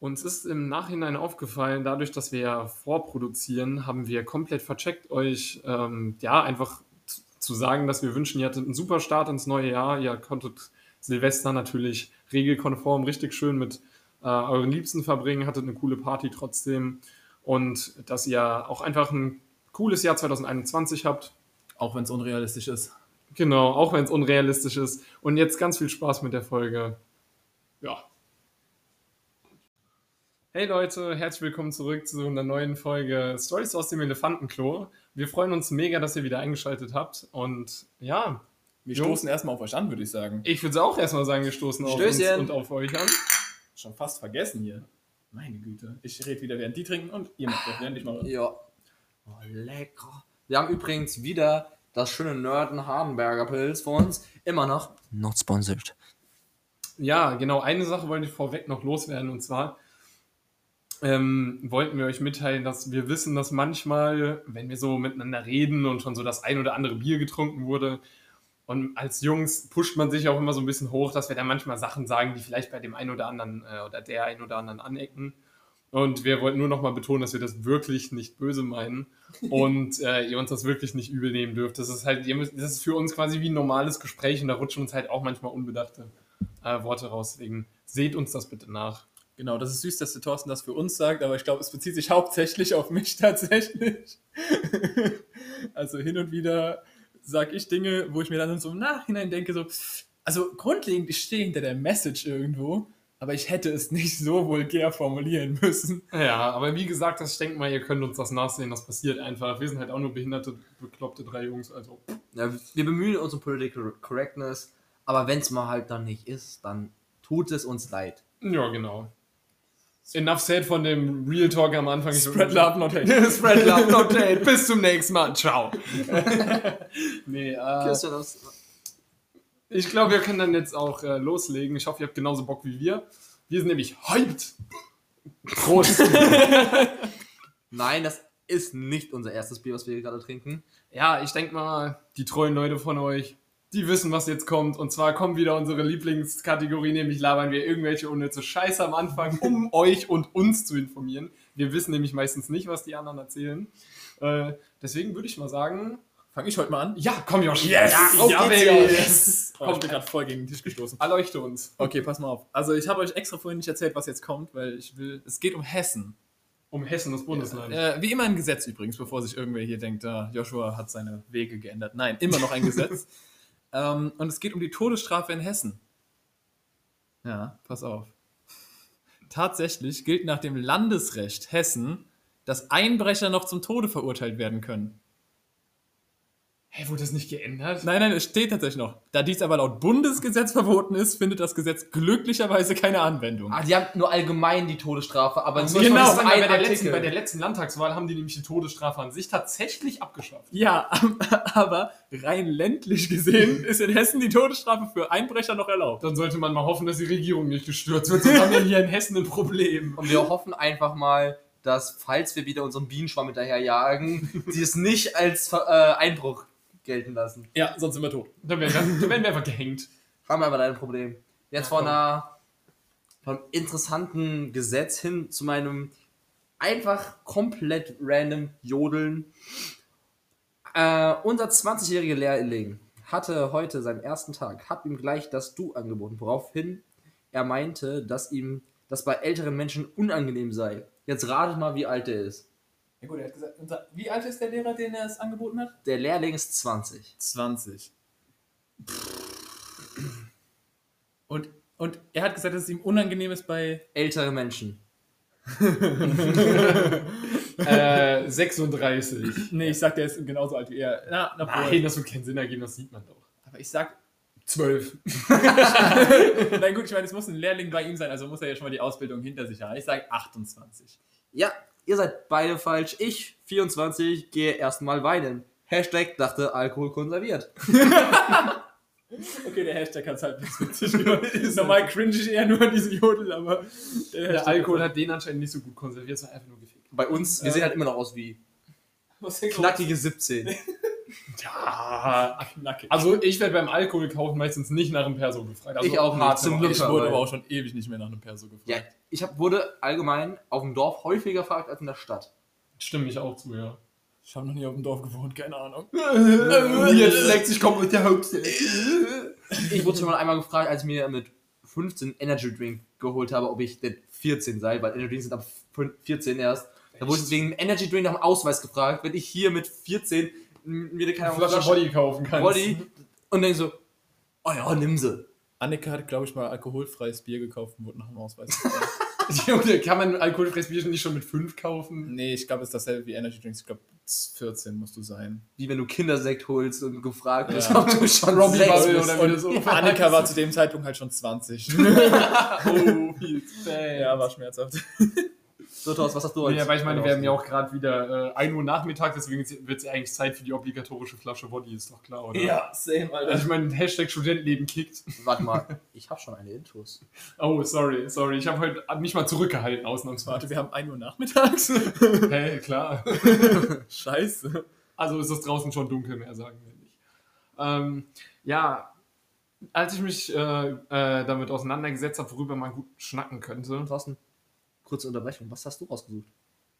Uns ist im Nachhinein aufgefallen, dadurch, dass wir ja vorproduzieren, haben wir komplett vercheckt, euch ähm, ja einfach zu- sagen, dass wir wünschen, ihr hattet einen super Start ins neue Jahr. Ihr konntet Silvester natürlich regelkonform richtig schön mit äh, euren Liebsten verbringen, hattet eine coole Party trotzdem und dass ihr auch einfach ein cooles Jahr 2021 habt. Auch wenn es unrealistisch ist. Genau, auch wenn es unrealistisch ist. Und jetzt ganz viel Spaß mit der Folge. Ja. Hey Leute, herzlich willkommen zurück zu einer neuen Folge Stories aus dem Elefantenklo. Wir freuen uns mega, dass ihr wieder eingeschaltet habt. Und ja, Wir Jungs. stoßen erstmal auf euch an, würde ich sagen. ich würde auch erstmal sagen, wir stoßen auf uns Stößchen. und auf euch an. Schon fast vergessen hier. Meine Güte. Ich rede wieder, während die trinken und ihr macht das, während ich mache. Ja. Oh, lecker. Wir haben übrigens wieder das schöne Nörden Hardenberger Pilz vor uns. Immer noch not sponsored. Ja, genau. Eine Sache wollte ich vorweg noch loswerden und zwar ähm, wollten wir euch mitteilen, dass wir wissen, dass manchmal, wenn wir so miteinander reden und schon so das ein oder andere Bier getrunken wurde, und als Jungs pusht man sich auch immer so ein bisschen hoch, dass wir da manchmal Sachen sagen, die vielleicht bei dem einen oder anderen äh, oder der einen oder anderen anecken. Und wir wollten nur nochmal betonen, dass wir das wirklich nicht böse meinen und äh, ihr uns das wirklich nicht übel nehmen dürft. Das ist halt, ihr müsst, das ist für uns quasi wie ein normales Gespräch und da rutschen uns halt auch manchmal unbedachte äh, Worte raus. Deswegen seht uns das bitte nach. Genau, das ist süß, dass der Thorsten das für uns sagt, aber ich glaube, es bezieht sich hauptsächlich auf mich tatsächlich. also hin und wieder sage ich Dinge, wo ich mir dann so im Nachhinein denke, so, also grundlegend, ich stehe hinter der Message irgendwo, aber ich hätte es nicht so vulgär formulieren müssen. Ja, aber wie gesagt, das, ich denke mal, ihr könnt uns das nachsehen, das passiert einfach. Wir sind halt auch nur behinderte, bekloppte drei Jungs, also. Ja, wir bemühen uns um Political Correctness, aber wenn es mal halt dann nicht ist, dann tut es uns leid. Ja, genau. Enough said von dem Real Talk am Anfang. Spread love, not hate. Spread love, not hate. Bis zum nächsten Mal. Ciao. nee, äh, ich glaube, wir können dann jetzt auch äh, loslegen. Ich hoffe, ihr habt genauso Bock wie wir. Wir sind nämlich hyped. Prost. Nein, das ist nicht unser erstes Bier, was wir hier gerade trinken. ja, ich denke mal, die treuen Leute von euch, die wissen, was jetzt kommt. Und zwar kommt wieder unsere Lieblingskategorie, nämlich labern wir irgendwelche unnütze Scheiße am Anfang, um euch und uns zu informieren. Wir wissen nämlich meistens nicht, was die anderen erzählen. Äh, deswegen würde ich mal sagen, Fange ich heute mal an? ja, komm Josh. Yes! Ja, Auf ja. Jungs. Yes. Oh, ich bin gerade voll gegen den Tisch gestoßen. Erleuchte uns. Okay, pass mal auf. Also ich habe euch extra vorhin nicht erzählt, was jetzt kommt, weil ich will. Es geht um Hessen. Um Hessen, das Bundesland. Äh, wie immer ein Gesetz übrigens, bevor sich irgendwer hier denkt, ah, Joshua hat seine Wege geändert. Nein, immer noch ein Gesetz. ähm, und es geht um die Todesstrafe in Hessen. Ja, pass auf. Tatsächlich gilt nach dem Landesrecht Hessen, dass Einbrecher noch zum Tode verurteilt werden können. Hä, wurde das nicht geändert? Nein, nein, es steht tatsächlich noch. Da dies aber laut Bundesgesetz verboten ist, findet das Gesetz glücklicherweise keine Anwendung. Ah, die haben nur allgemein die Todesstrafe, aber mal wollte diesen sagen, bei, der letzten, bei der letzten Landtagswahl haben die nämlich die Todesstrafe an sich tatsächlich abgeschafft. Ja, aber rein ländlich gesehen ist in Hessen die Todesstrafe für Einbrecher noch erlaubt. Dann sollte man mal hoffen, dass die Regierung nicht gestürzt wird. Sonst haben wir hier in Hessen ein Problem. Und wir hoffen einfach mal, dass, falls wir wieder unseren Bienenschwarm hinterherjagen, sie es nicht als äh, Einbruch gelten lassen. Ja, sonst sind wir tot. Dann werden, wir, dann werden wir einfach gehängt. Haben wir aber leider ein Problem. Jetzt von einer von einem interessanten Gesetz hin zu meinem einfach komplett random Jodeln. Äh, unser 20-jähriger Lehrling hatte heute seinen ersten Tag, hat ihm gleich das Du angeboten, woraufhin er meinte, dass ihm das bei älteren Menschen unangenehm sei. Jetzt ratet mal, wie alt er ist. Ja gut, er hat gesagt, unser- wie alt ist der Lehrer, den er es angeboten hat? Der Lehrling ist 20. 20. Und, und er hat gesagt, dass es ihm unangenehm ist bei... Ältere Menschen. Äh, 36. Nee, ich sag, der ist genauso alt wie er. Na, na, Nein, das wird keinen Sinn ergeben, das sieht man doch. aber ich sag... 12. Nein gut, ich meine, es muss ein Lehrling bei ihm sein, also muss er ja schon mal die Ausbildung hinter sich haben. Ich sag 28. Ja, ihr seid beide falsch. Ich, 24, gehe erstmal weinen. Hashtag dachte Alkohol konserviert. Okay, der Hashtag hat es halt nicht witzig gemacht. Normal cringe ich eher nur an diese Jodel, aber der, Der Alkohol hat den anscheinend nicht so gut konserviert, es war einfach nur gefickt. Bei uns, wir Ja. sehen halt immer noch aus wie knackige 17. Ja, Knackig. also ich werde beim Alkohol kaufen meistens nicht nach dem Perso gefragt. Also Ich auch nicht, zum. Glück. ich wurde aber auch schon ewig nicht mehr nach einem Perso gefragt. Ja, ich hab, wurde allgemein auf dem Dorf häufiger gefragt als in der Stadt. Stimme ich auch zu, ja. Ich habe noch nie auf dem Dorf gewohnt, keine Ahnung. Jetzt leckt sich komplett der Hauptstadt. Ich wurde schon mal einmal gefragt, als ich mir mit 15 Energy Drink geholt habe, ob ich denn 14 sei, weil Energy Drinks sind ab 14 erst. Da wurde ich wegen dem Energy Drink nach dem Ausweis gefragt, wenn ich hier mit 14 mir keine Eine Flasche Body kaufen kannst. Body und dann so, oh ja, nimm sie. Annika hat, glaube ich, mal alkoholfreies Bier gekauft und wurde nach dem Ausweis gefragt. Junge, kann man alkoholfreies Bier nicht schon mit 5 kaufen? nee, ich glaube, es ist dasselbe wie Energy Drinks. Ich glaube, 14 musst du sein. Wie wenn du Kindersekt holst und gefragt Ja. wirst, ob du schon Robbie Bubble bist. oder wie das so Annika war zu dem Zeitpunkt halt schon 20. Oh, viel bad. ja, war schmerzhaft. So, Thorsten, was hast du Nee, aber ich meine, wir haben ja auch gerade wieder äh, 1 Uhr Nachmittag, deswegen wird es ja eigentlich Zeit für die obligatorische Flasche Body, ist doch klar, oder? Ja, same, Also ich meine, Hashtag Studentenleben kickt. Warte mal, ich habe schon eine Intus. Oh, sorry, sorry. Ich habe heute mich mal zurückgehalten, ausnahmsweise. Warte, wir haben 1 Uhr nachmittags? Hey, klar. Scheiße. Also ist es draußen schon dunkel, mehr sagen wir nicht. Ähm, ja, als ich mich äh, äh, damit auseinandergesetzt habe, worüber man gut schnacken könnte, Thorsten, kurze Unterbrechung. Was hast du rausgesucht?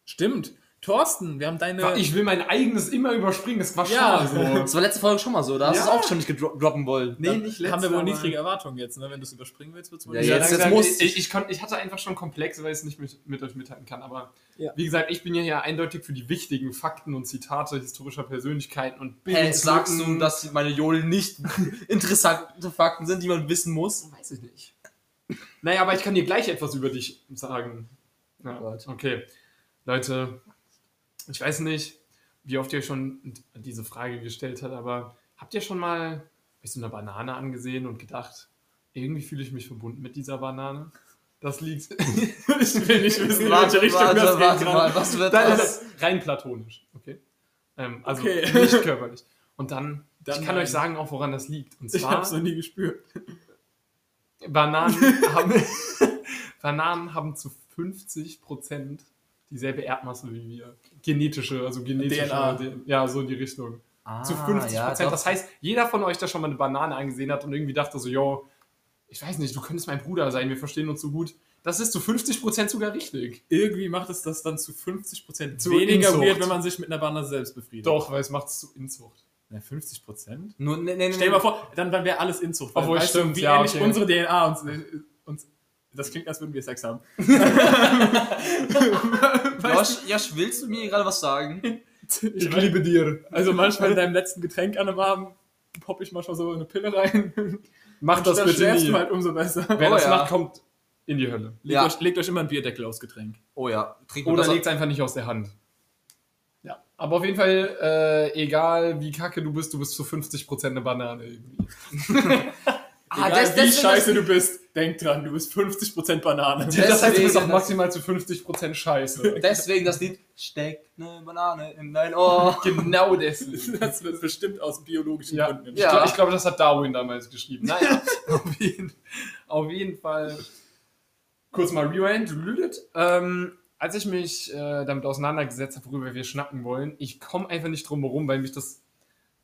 Stimmt. Thorsten, wir haben deine. ich will mein eigenes immer überspringen, das war Ja. schon mal so. Das war letzte Folge schon mal so. Da hast Ja. du es auch schon nicht droppen wollen. Nee, nicht haben wir wohl niedrige Erwartungen jetzt, ne? Wenn du es überspringen willst, wird es wohl Ja, nicht. jetzt- langsam- muss- ich, ich, ich hatte einfach schon Komplexe, weil ich es nicht mit, mit euch mithalten kann. Aber Ja. wie gesagt, ich bin ja hier eindeutig für die wichtigen Fakten und Zitate historischer Persönlichkeiten und Hey, sagst du, dass meine Jodel nicht interessante Fakten sind, die man wissen muss? Weiß ich nicht. Naja, aber ich kann dir gleich etwas über dich sagen. Ja, Gott. okay. Leute, ich weiß nicht, wie oft ihr schon diese Frage gestellt habt, aber habt ihr schon mal euch so eine Banane angesehen und gedacht, irgendwie fühle ich mich verbunden mit dieser Banane? Das liegt. ich will nicht wissen, welche Richtung warte, das warte geht. mal, was wird Das das? ist rein platonisch, okay? Ähm, also Okay. nicht körperlich. Und dann, Dann ich kann nein. euch sagen, auch woran das liegt. Und Ich zwar, hab's noch nie gespürt. Bananen haben, Bananen haben zu 50% dieselbe Erdmasse wie wir. Genetische, also genetische. DNA. Ja, so in die Richtung. Ah, zu 50%. ja, doch. das heißt, jeder von euch, der schon mal eine Banane angesehen hat und irgendwie dachte so, yo, ich weiß nicht, du könntest mein Bruder sein, wir verstehen uns so gut. Das ist zu 50% sogar richtig. Irgendwie macht es das dann zu 50% Zu weniger Inzucht. weird, wenn man sich mit einer Banane selbst befriedigt. Doch, weil es macht es zu Inzucht. Ja, 50%? Nur, nee, nee, nee, Stell dir mal vor, dann, dann wäre alles Inzucht. Obwohl, weißt du, stimmt, wie ja, ähnlich okay. unsere DNA uns, uns. Das klingt, als würden wir Sex haben. Josh, Josh, willst du mir gerade was sagen? Ich liebe dir. Also manchmal in deinem letzten Getränk an einem Abend popp ich manchmal so eine Pille rein. Mach das bitte nie. du halt umso besser. Wer Oh das ja. macht, kommt in die Hölle. Legt, Ja. euch, legt euch immer einen Bierdeckel aufs Getränk. Oh ja, trink mal Oder das legt es einfach nicht aus der Hand. Ja. Aber auf jeden Fall, äh, egal wie kacke du bist, du bist zu 50% eine Banane irgendwie. Ah, Egal des- wie deswegen- scheiße du bist, denk dran, du bist 50% Banane. das heißt, du bist Deswegen- auch maximal zu 50% scheiße. Deswegen das Lied Steck ne Banane in dein Ohr. genau deswegen. Das wird bestimmt aus biologischen Ja, Gründen ich Ja. glaube, glaub, das hat Darwin damals geschrieben. Naja, auf jeden, auf jeden Fall. Kurz mal Rewind. Ähm, als ich mich äh, damit auseinandergesetzt habe, worüber wir schnacken wollen, ich komme einfach nicht drum herum, weil mich das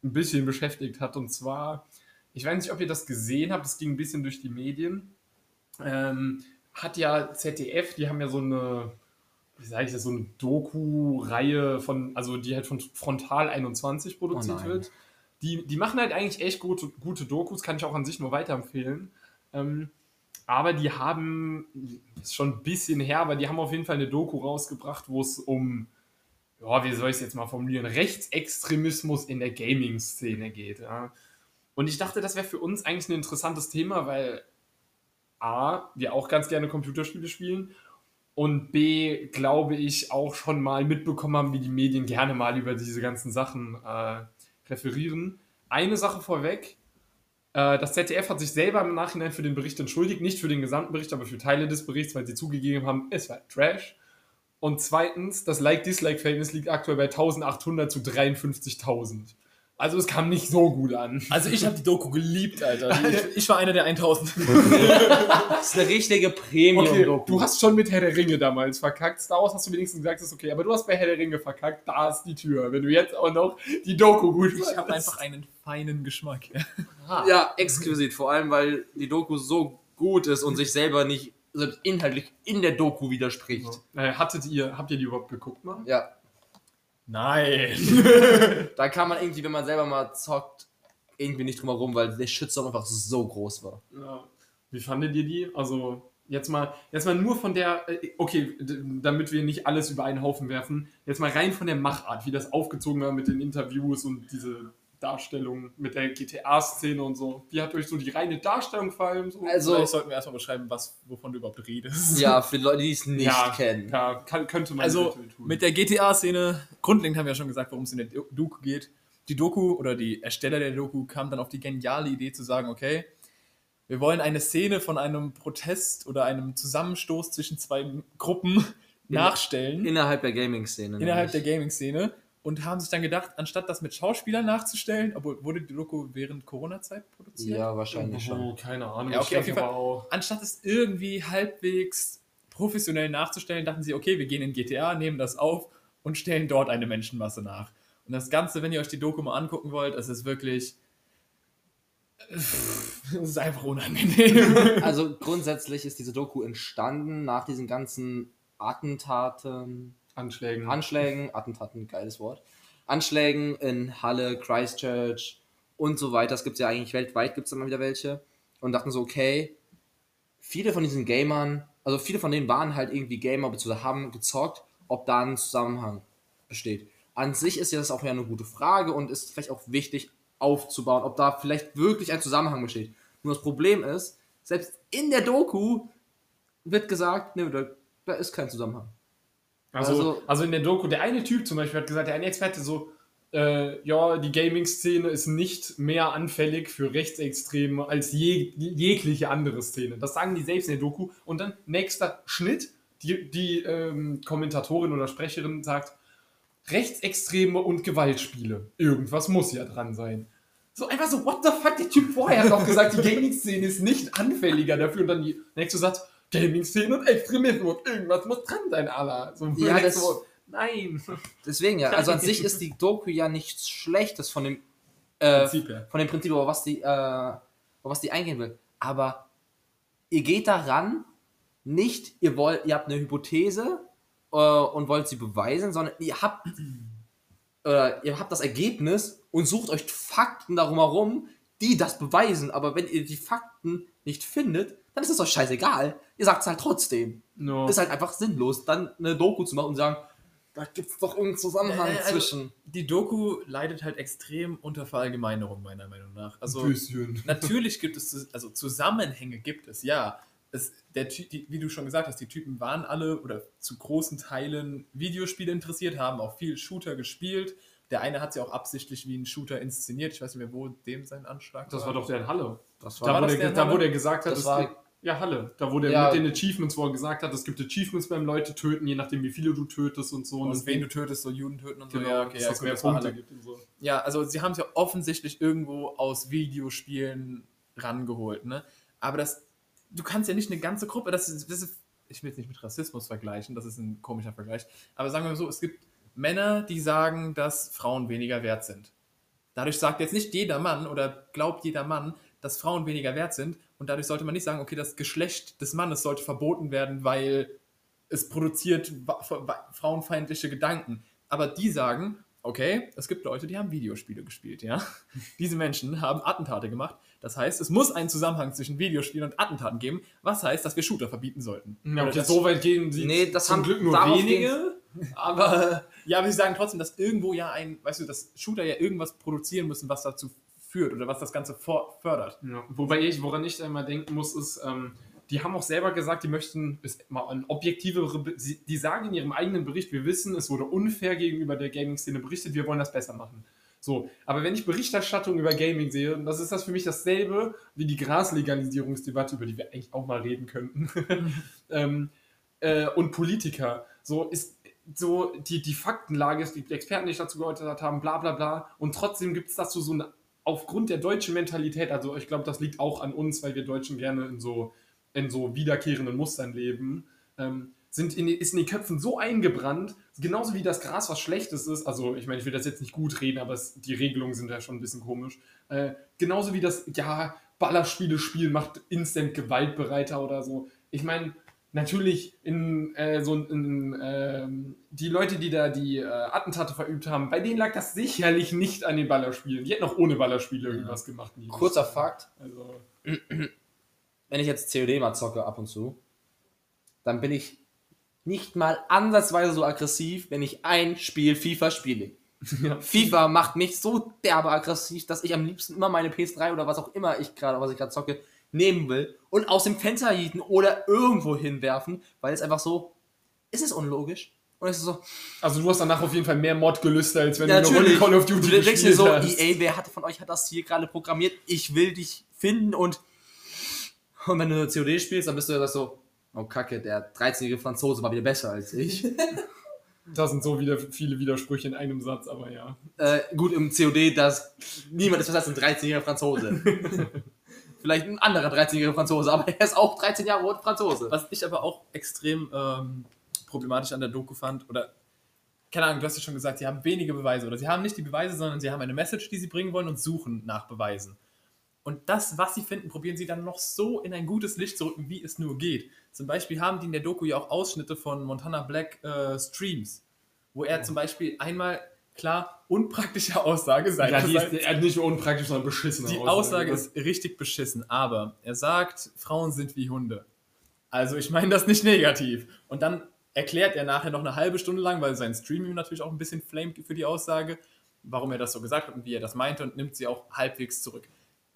ein bisschen beschäftigt hat. Und zwar, ich weiß nicht, ob ihr das gesehen habt, das ging ein bisschen durch die Medien. Ähm, hat ja ZDF, die haben ja so eine, wie sage ich das, so eine Doku-Reihe von, also die halt von Frontal 21 produziert Oh wird. Die, die machen halt eigentlich echt gute, gute Dokus, kann ich auch an sich nur weiterempfehlen. Ähm, aber die haben, ist schon ein bisschen her, aber die haben auf jeden Fall eine Doku rausgebracht, wo es um, ja, wie soll ich es jetzt mal formulieren, Rechtsextremismus in der Gaming-Szene geht. Ja. Und ich dachte, das wäre für uns eigentlich ein interessantes Thema, weil A, wir auch ganz gerne Computerspiele spielen und B, glaube ich, auch schon mal mitbekommen haben, wie die Medien gerne mal über diese ganzen Sachen äh, referieren. Eine Sache vorweg, äh, das ZDF hat sich selber im Nachhinein für den Bericht entschuldigt, nicht für den gesamten Bericht, aber für Teile des Berichts, weil sie zugegeben haben, es war Trash. Und zweitens, das Like-Dislike-Verhältnis liegt aktuell bei 1800 zu 53.000. Also es kam nicht so gut an. Also ich habe die Doku geliebt, Alter. Ich, ich war einer der 1000. Das ist eine richtige Okay, Premium-Doku. du hast schon mit Herr der Ringe damals verkackt. Star Wars hast du wenigstens gesagt, ist okay. Aber du hast bei Herr der Ringe verkackt. Da ist die Tür. Wenn du jetzt auch noch die Doku gut Ich habe einfach einen feinen Geschmack. Ja, exquisit. Vor allem, weil die Doku so gut ist und sich selber nicht selbst inhaltlich in der Doku widerspricht. Äh, hattet ihr, habt ihr die überhaupt geguckt mal? Ja, Nein. da kann man irgendwie, wenn man selber mal zockt, irgendwie nicht drum herum, weil der Shitstorm einfach so groß war. Ja. Wie fandet ihr die? Also jetzt mal, jetzt mal nur von der, äh, okay, damit wir nicht alles über einen Haufen werfen, jetzt mal rein von der Machart, wie das aufgezogen war mit den Interviews und diese Darstellung mit der GTA-Szene und so. Wie hat euch so die reine Darstellung gefallen? So? Also, Vielleicht sollten wir erstmal beschreiben, was, wovon du überhaupt redest. ja, für Leute, die es nicht ja, kennen. Ja, kann, könnte man Also tun. mit der GTA-Szene, grundlegend haben wir ja schon gesagt, worum es in der Do- Doku geht. Die Doku oder die Ersteller der Doku kamen dann auf die geniale Idee zu sagen, okay, wir wollen eine Szene von einem Protest oder einem Zusammenstoß zwischen zwei Gruppen nachstellen Innerhalb der Gaming-Szene. innerhalb der nämlich. Gaming-Szene und haben sich dann gedacht, anstatt das mit Schauspielern nachzustellen, obwohl wurde die Doku während Corona-Zeit produziert, Ja, wahrscheinlich schon. Keine Ahnung. Ja, okay, auf jeden Fall. aber auch. anstatt es irgendwie halbwegs professionell nachzustellen, dachten sie, okay, wir gehen in GTA, nehmen das auf und stellen dort eine Menschenmasse nach. Und das Ganze, wenn ihr euch die Doku mal angucken wollt, es ist wirklich. Es ist einfach unangenehm. Also grundsätzlich ist diese Doku entstanden nach diesen ganzen Attentaten, Anschlägen. Anschlägen, Attentaten, geiles Wort, Anschlägen in Halle, Christchurch und so weiter. Es gibt ja eigentlich weltweit, gibt es immer wieder welche. Und dachten so, okay, viele von diesen Gamern, also viele von denen waren halt irgendwie Gamer, beziehungsweise haben gezockt, ob da ein Zusammenhang besteht. An sich ist ja das auch ja eine gute Frage und ist vielleicht auch wichtig aufzubauen, ob da vielleicht wirklich ein Zusammenhang besteht. Nur das Problem ist, selbst in der Doku wird gesagt, ne, da, da ist kein Zusammenhang. Also, Also- also in der Doku, der eine Typ zum Beispiel hat gesagt, der eine Experte so, äh, ja, die Gaming-Szene ist nicht mehr anfällig für Rechtsextreme als je, jegliche andere Szene. Das sagen die selbst in der Doku. Und dann nächster Schnitt, die, die ähm, Kommentatorin oder Sprecherin sagt, Rechtsextreme und Gewaltspiele. Irgendwas muss ja dran sein. So einfach so, what the fuck, der Typ vorher hat doch gesagt, die Gaming-Szene ist nicht anfälliger dafür. Und dann die nächste Satz, Gaming-Szene und Extremismus, irgendwas muss dran sein, Allah. So, Ja, das- so, nein. Deswegen ja, also an sich ist die Doku ja nichts Schlechtes von dem, äh, von dem Prinzip, aber was die, äh, was die eingehen will. Aber ihr geht daran, nicht, ihr wollt, ihr habt eine Hypothese äh, und wollt sie beweisen, sondern ihr habt, ihr habt das Ergebnis und sucht euch Fakten darum herum, die das beweisen. Aber wenn ihr die Fakten nicht findet, dann ist es euch scheißegal. Ihr sagt es halt trotzdem. No. Ist halt einfach sinnlos, dann eine Doku zu machen und sagen, da gibt es doch irgendeinen Zusammenhang Äh, also- zwischen. Die Doku leidet halt extrem unter Verallgemeinerung, meiner Meinung nach. Also, bisschen. natürlich gibt es, also Zusammenhänge gibt es, ja. Es, der, die, wie du schon gesagt hast, die Typen waren alle oder zu großen Teilen Videospiele interessiert, haben auch viel Shooter gespielt. Der eine hat sie auch absichtlich wie ein Shooter inszeniert. Ich weiß nicht mehr, wo dem sein Anschlag Das war doch der in Halle. Das Da, war wo das der, der in da wo der gesagt hat, Das es war- ja, Halle. Da wo der Ja. mit den Achievements, wo er gesagt hat, es gibt Achievements beim Leute töten, je nachdem wie viele du tötest und so. Und das wen du tötest, so Juden töten und so. genau, ja, okay, ja, mehr Punkte gibt und so. Ja, also sie haben es ja offensichtlich irgendwo aus Videospielen rangeholt, ne? Aber das, du kannst ja nicht eine ganze Gruppe, das ist, das ist ich will es nicht mit Rassismus vergleichen, das ist ein komischer Vergleich, aber sagen wir mal so, es gibt Männer, die sagen, dass Frauen weniger wert sind. Dadurch sagt jetzt nicht jeder Mann oder glaubt jeder Mann, dass Frauen weniger wert sind und dadurch sollte man nicht sagen, okay, das Geschlecht des Mannes sollte verboten werden, weil es produziert frauenfeindliche Gedanken. Aber die sagen, okay, es gibt Leute, die haben Videospiele gespielt, ja. Diese Menschen haben Attentate gemacht. Das heißt, es muss einen Zusammenhang zwischen Videospielen und Attentaten geben, was heißt, dass wir Shooter verbieten sollten. Ja, okay, das- so weit gehen sie Nee, das zum haben- Glück nur wenige. Aber Ja, aber sie sagen trotzdem, dass irgendwo ja ein, weißt du, dass Shooter ja irgendwas produzieren müssen, was dazu führt oder was das Ganze fördert. Ja, wobei ich, woran ich da immer denken muss, ist, ähm, die haben auch selber gesagt, die möchten mal an objektivere, Be- die sagen in ihrem eigenen Bericht, wir wissen, es wurde unfair gegenüber der Gaming-Szene berichtet, wir wollen das besser machen. So, aber wenn ich Berichterstattung über Gaming sehe, das ist das für mich dasselbe wie die Graslegalisierungsdebatte, über die wir eigentlich auch mal reden könnten. ähm, äh, und Politiker. So ist, so die, die Faktenlage ist, die Experten, die sich dazu geäußert haben, bla bla bla. Und trotzdem gibt es dazu so eine, aufgrund der deutschen Mentalität, also ich glaube, das liegt auch an uns, weil wir Deutschen gerne in so, in so wiederkehrenden Mustern leben, ähm, sind in, ist in den Köpfen so eingebrannt, genauso wie das Gras was Schlechtes ist, also ich meine, ich will das jetzt nicht gut reden, aber es, die Regelungen sind ja schon ein bisschen komisch, äh, genauso wie das, ja, Ballerspiele spielen macht instant gewaltbereiter oder so. Ich meine, natürlich in äh, so in, ähm, die Leute, die da die äh, Attentate verübt haben, bei denen lag das sicherlich nicht an den Ballerspielen. Die hätten auch ohne Ballerspiele irgendwas gemacht. Kurzer Fakt, Also, wenn ich jetzt COD mal zocke ab und zu, dann bin ich nicht mal ansatzweise so aggressiv, wenn ich ein Spiel FIFA spiele. ja. FIFA macht mich so derbe aggressiv, dass ich am liebsten immer meine PS3 oder was auch immer ich gerade, was ich gerade zocke, nehmen will und aus dem Fenster hieten oder irgendwo hinwerfen, weil es einfach so, es ist unlogisch. Und es ist so, also du hast danach auf jeden Fall mehr Mod-Gelüste, als wenn ja, du eine Runde. Call of Duty du denkst dir so, hast. EA, wer hat von euch hat das hier gerade programmiert? Ich will dich finden und, und wenn du COD spielst, dann bist du ja so, oh Kacke, der 13-jährige Franzose war wieder besser als ich. Da sind so wieder viele Widersprüche in einem Satz, aber ja. äh, gut, im COD, dass niemand ist besser als ein 13-jähriger Franzose. Vielleicht ein anderer 13-jähriger Franzose, aber er ist auch 13 Jahre alt Franzose. Was ich aber auch extrem ähm, problematisch an der Doku fand, oder keine Ahnung, du hast ja schon gesagt, sie haben wenige Beweise oder sie haben nicht die Beweise, sondern sie haben eine Message, die sie bringen wollen und suchen nach Beweisen. Und das, was sie finden, probieren sie dann noch so in ein gutes Licht zu rücken, wie es nur geht. Zum Beispiel haben die in der Doku ja auch Ausschnitte von Montana Black äh, Streams, wo er zum Beispiel einmal klar unpraktische Aussage Ja, seinerseits. die ist nicht nur unpraktisch, sondern beschissen. Die Aussage ist richtig beschissen, aber er sagt, Frauen sind wie Hunde. Also ich meine das nicht negativ. Und dann erklärt er nachher noch eine halbe Stunde lang, weil sein Stream natürlich auch ein bisschen flamed für die Aussage, warum er das so gesagt hat und wie er das meinte und nimmt sie auch halbwegs zurück.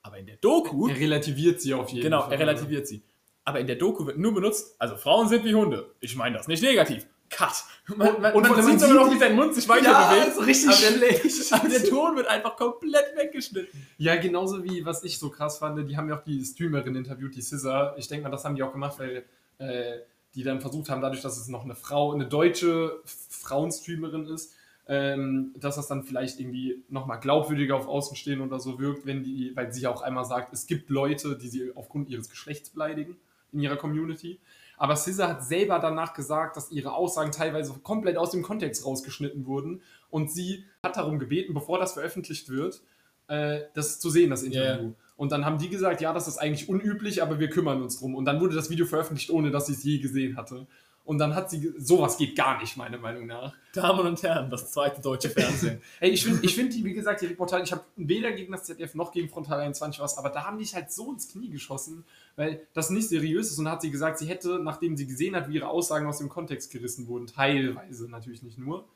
Aber in der Doku, Er relativiert sie auf jeden genau, Fall. er relativiert sie. Aber in der Doku wird nur benutzt, also Frauen sind wie Hunde. Ich meine das nicht negativ. Cut. Man, man, und man man sieht aber noch, wie sein Mund sich weiter Ja, bewegt. ist richtig aber der, schlecht. aber der Ton wird einfach komplett weggeschnitten. Ja, genauso wie, was ich so krass fand, die haben ja auch die Streamerin interviewt, die Scissor. Ich denke mal, das haben die auch gemacht, weil äh, die dann versucht haben, dadurch, dass es noch eine Frau, eine deutsche Frauenstreamerin ist, ähm, dass das dann vielleicht irgendwie nochmal glaubwürdiger auf Außenstehen oder so wirkt, wenn die, weil sie ja auch einmal sagt, es gibt Leute, die sie aufgrund ihres Geschlechts beleidigen in ihrer Community. Aber Scissor hat selber danach gesagt, dass ihre Aussagen teilweise komplett aus dem Kontext rausgeschnitten wurden und sie hat darum gebeten, bevor das veröffentlicht wird, äh, das zu sehen, das Interview. Ja. Und dann haben die gesagt, ja, das ist eigentlich unüblich, aber wir kümmern uns drum. Und dann wurde das Video veröffentlicht, ohne dass sie es je gesehen hatte. Und dann hat sie, sowas geht gar nicht, meiner Meinung nach. Damen und Herren, das zweite deutsche Fernsehen. Ey, ich finde, ich find die, wie gesagt, die Reportage, ich habe weder gegen das ZDF noch gegen Frontal 21 was, aber da haben die sich halt so ins Knie geschossen, weil das nicht seriös ist. Und hat sie gesagt, sie hätte, nachdem sie gesehen hat, wie ihre Aussagen aus dem Kontext gerissen wurden, teilweise natürlich nicht nur,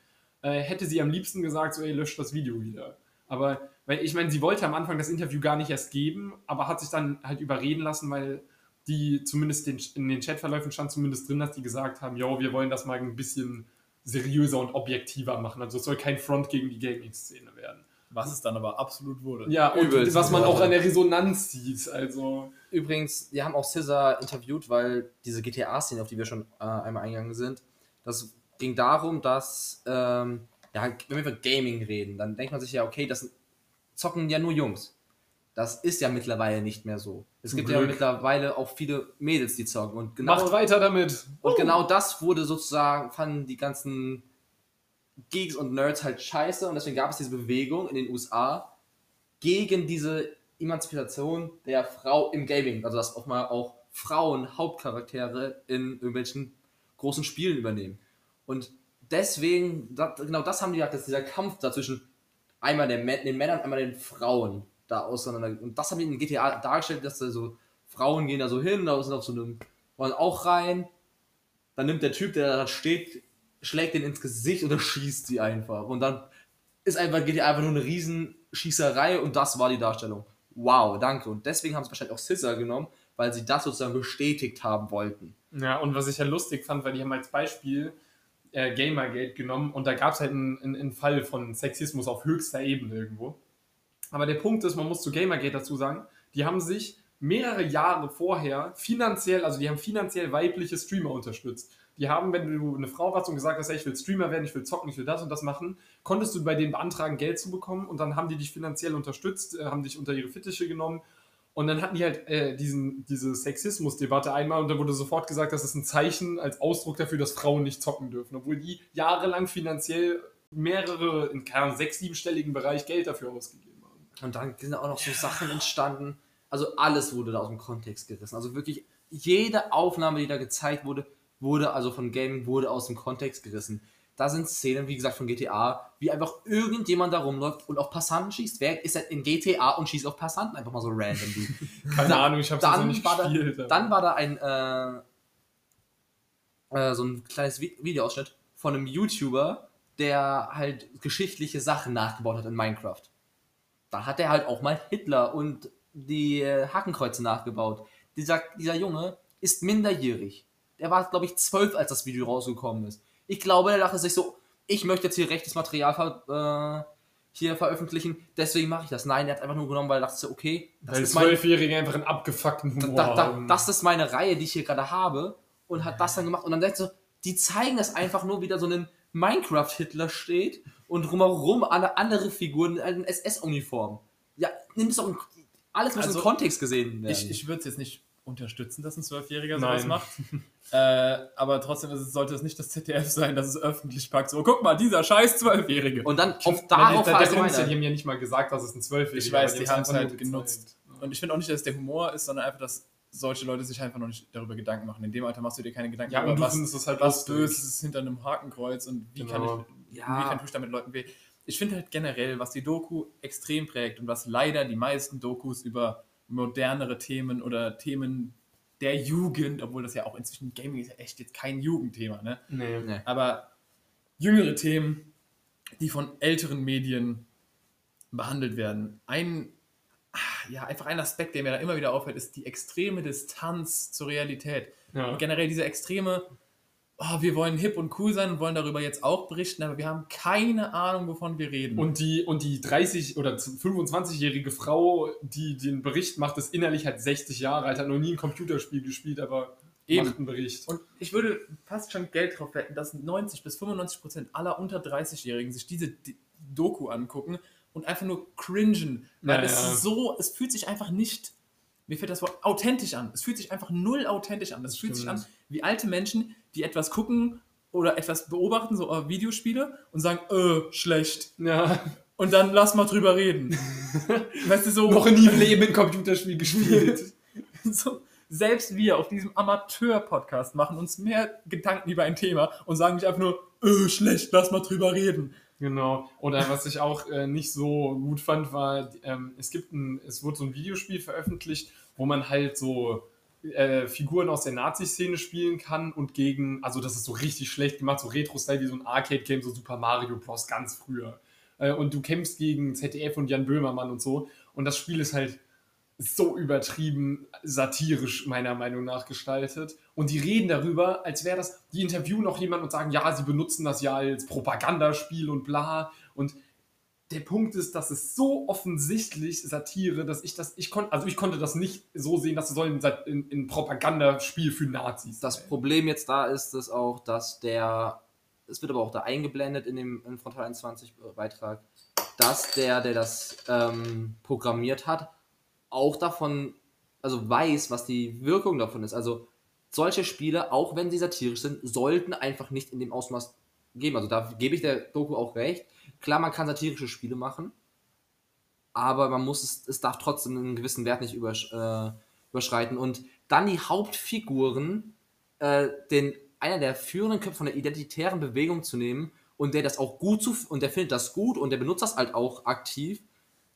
äh, hätte sie am liebsten gesagt, so, ey, löscht das Video wieder. Aber, weil ich meine, sie wollte am Anfang das Interview gar nicht erst geben, aber hat sich dann halt überreden lassen, weil die zumindest den, in den Chatverläufen stand zumindest drin, dass die gesagt haben, jo, wir wollen das mal ein bisschen seriöser und objektiver machen. Also es soll kein Front gegen die Gaming-Szene werden. Was es dann aber absolut wurde. Ja, und Übelst. was man auch an der Resonanz sieht. Also, Übrigens, wir haben auch Scissor interviewt, weil diese GTA-Szene, auf die wir schon äh, einmal eingegangen sind, das ging darum, dass, ähm, ja, wenn wir über Gaming reden, dann denkt man sich ja, okay, das zocken ja nur Jungs. Das ist ja mittlerweile nicht mehr so. Es gibt ja Glück. mittlerweile auch viele Mädels, die zocken. Und genau, macht weiter damit. und genau das wurde sozusagen, fanden die ganzen Geeks und Nerds halt scheiße. Und deswegen gab es diese Bewegung in den USA gegen diese Emanzipation der Frau im Gaming. Also dass auch mal auch Frauen Hauptcharaktere in irgendwelchen großen Spielen übernehmen. Und deswegen, genau das haben die gesagt, dass dieser Kampf dazwischen einmal den Männern, einmal den Frauen da auseinander. Und das haben die in GTA dargestellt, dass da so Frauen gehen da so hin, da sind auf so einem, wollen auch rein. Dann nimmt der Typ, der da steht, schlägt den ins Gesicht oder schießt sie einfach. Und dann ist einfach GTA einfach nur eine riesen Schießerei und das war die Darstellung. Wow, danke. Und deswegen haben sie wahrscheinlich auch Scissor genommen, weil sie das sozusagen bestätigt haben wollten. Ja, und was ich ja lustig fand, weil die haben als Beispiel äh, Gamergate genommen und da gab es halt einen, einen Fall von Sexismus auf höchster Ebene irgendwo. Aber der Punkt ist, man muss zu Gamergate dazu sagen, die haben sich mehrere Jahre vorher finanziell, also die haben finanziell weibliche Streamer unterstützt. Die haben, wenn du eine Frau warst und gesagt hast, hey, ich will Streamer werden, ich will zocken, ich will das und das machen, konntest du bei denen beantragen, Geld zu bekommen und dann haben die dich finanziell unterstützt, äh, haben dich unter ihre Fittiche genommen und dann hatten die halt äh, diesen, diese Sexismus-Debatte einmal und da wurde sofort gesagt, das ist ein Zeichen als Ausdruck dafür, dass Frauen nicht zocken dürfen, obwohl die jahrelang finanziell mehrere, in keinem sechs-, siebenstelligen Bereich Geld dafür ausgegeben. Und dann sind auch noch so Sachen entstanden. Also alles wurde da aus dem Kontext gerissen. Also wirklich jede Aufnahme, die da gezeigt wurde, wurde also von Gaming, wurde aus dem Kontext gerissen. Da sind Szenen, wie gesagt, von GTA, wie einfach irgendjemand da rumläuft und auf Passanten schießt. Wer ist halt in GTA und schießt auf Passanten einfach mal so random? Keine Da- Ahnung, ich hab's dann also nicht war gespielt. Da, dann war da ein äh, äh, so ein kleines Vi Videoausschnitt von einem YouTuber, der halt geschichtliche Sachen nachgebaut hat in Minecraft. Da hat er halt auch mal Hitler und die äh, Hakenkreuze nachgebaut. Dieser, dieser Junge ist minderjährig. Der war, glaube ich, zwölf, als das Video rausgekommen ist. Ich glaube, der dachte sich so, ich möchte jetzt hier rechtes Material ver äh, hier veröffentlichen, deswegen mache ich das. Nein, er hat einfach nur genommen, weil er dachte, so, okay, das Weil ist mein, Zwölfjährige einfach einen abgefuckten Humor da, da, haben. das ist meine Reihe, die ich hier gerade habe und hat das dann gemacht und dann denkst du, die zeigen das einfach nur, wie da so ein Minecraft-Hitler steht und drumherum alle andere Figuren in einer SS-Uniform. Ja, nimm es doch in, alles muss Also, im Kontext gesehen werden. Ich, ich würde es jetzt nicht unterstützen, dass ein Zwölfjähriger Nein. sowas macht. äh, aber trotzdem ist es, sollte es nicht das ZDF sein, dass es öffentlich packt. So, guck mal, dieser scheiß Zwölfjährige. und dann auf darauf der, der ist ja, meine- die haben ja nicht mal gesagt, dass es ein Zwölfjähriger Ich weiß, die haben es halt nur genutzt. Und ich finde auch nicht, dass es der Humor ist, sondern einfach, dass solche Leute sich einfach noch nicht darüber Gedanken machen. In dem Alter machst du dir keine Gedanken Ja, darüber, was, es halt was. Böses ist hinter einem Hakenkreuz und wie Genau. kann ich, Ja. inwiefern tue ich damit Leuten weh. Ich finde halt generell, was die Doku extrem prägt und was leider die meisten Dokus über modernere Themen oder Themen der Jugend, obwohl das ja auch inzwischen Gaming ist ja echt jetzt kein Jugendthema, ne? Nee. Nee. aber jüngere Themen, die von älteren Medien behandelt werden. Ein, ja, einfach ein Aspekt, der mir da immer wieder auffällt, ist die extreme Distanz zur Realität. Ja. Und generell diese extreme, oh, wir wollen hip und cool sein und wollen darüber jetzt auch berichten, aber wir haben keine Ahnung, wovon wir reden. Und die, und die 30- oder 25-jährige Frau, die den Bericht macht, ist innerlich halt 60 Jahre alt, hat noch nie ein Computerspiel gespielt, aber Eben. macht einen Bericht. Und ich würde fast schon Geld drauf wetten, dass 90 bis 95 Prozent aller unter 30-Jährigen sich diese Doku angucken und einfach nur cringen. Weil Ja, es ja. so, es fühlt sich einfach nicht, mir fällt das Wort authentisch an. Es fühlt sich einfach null authentisch an. Es fühlt sich an wie alte Menschen, die etwas gucken oder etwas beobachten, so äh, Videospiele, und sagen, äh, schlecht. Ja, Und dann lass mal drüber reden. weißt du, so. noch nie im Leben ein Computerspiel gespielt. So, selbst wir auf diesem Amateur-Podcast machen uns mehr Gedanken über ein Thema und sagen nicht einfach nur, äh, schlecht, lass mal drüber reden. Genau. Oder was ich auch äh, nicht so gut fand, war, ähm, es gibt ein, es wurde so ein Videospiel veröffentlicht, wo man halt so äh, Figuren aus der Nazi-Szene spielen kann und gegen, also das ist so richtig schlecht gemacht, so Retro-Style wie so ein Arcade-Game, so Super Mario Bros. ganz früher. Äh, und du kämpfst gegen ZDF und Jan Böhmermann und so. Und das Spiel ist halt so übertrieben satirisch meiner Meinung nach gestaltet. Und die reden darüber, als wäre das, die interviewen noch jemanden und sagen, ja, sie benutzen das ja als Propagandaspiel und bla. Und der Punkt ist, dass es so offensichtlich Satire, dass ich das, ich konnte, also ich konnte das nicht so sehen, dass es soll ein, ein Propagandaspiel für Nazis. Das sein. Problem jetzt da ist es auch, dass der, es wird aber auch da eingeblendet in dem in Frontal 21 Beitrag, dass der, der das ähm, programmiert hat, auch davon, also weiß, was die Wirkung davon ist. Also solche Spiele, auch wenn sie satirisch sind, sollten einfach nicht in dem Ausmaß geben. Also da gebe ich der Doku auch recht. Klar, man kann satirische Spiele machen, aber man muss es, es darf trotzdem einen gewissen Wert nicht übersch äh, überschreiten. Und dann die Hauptfiguren, äh, den einer der führenden Köpfe von der identitären Bewegung zu nehmen und der das auch gut zu und der findet das gut und der benutzt das halt auch aktiv,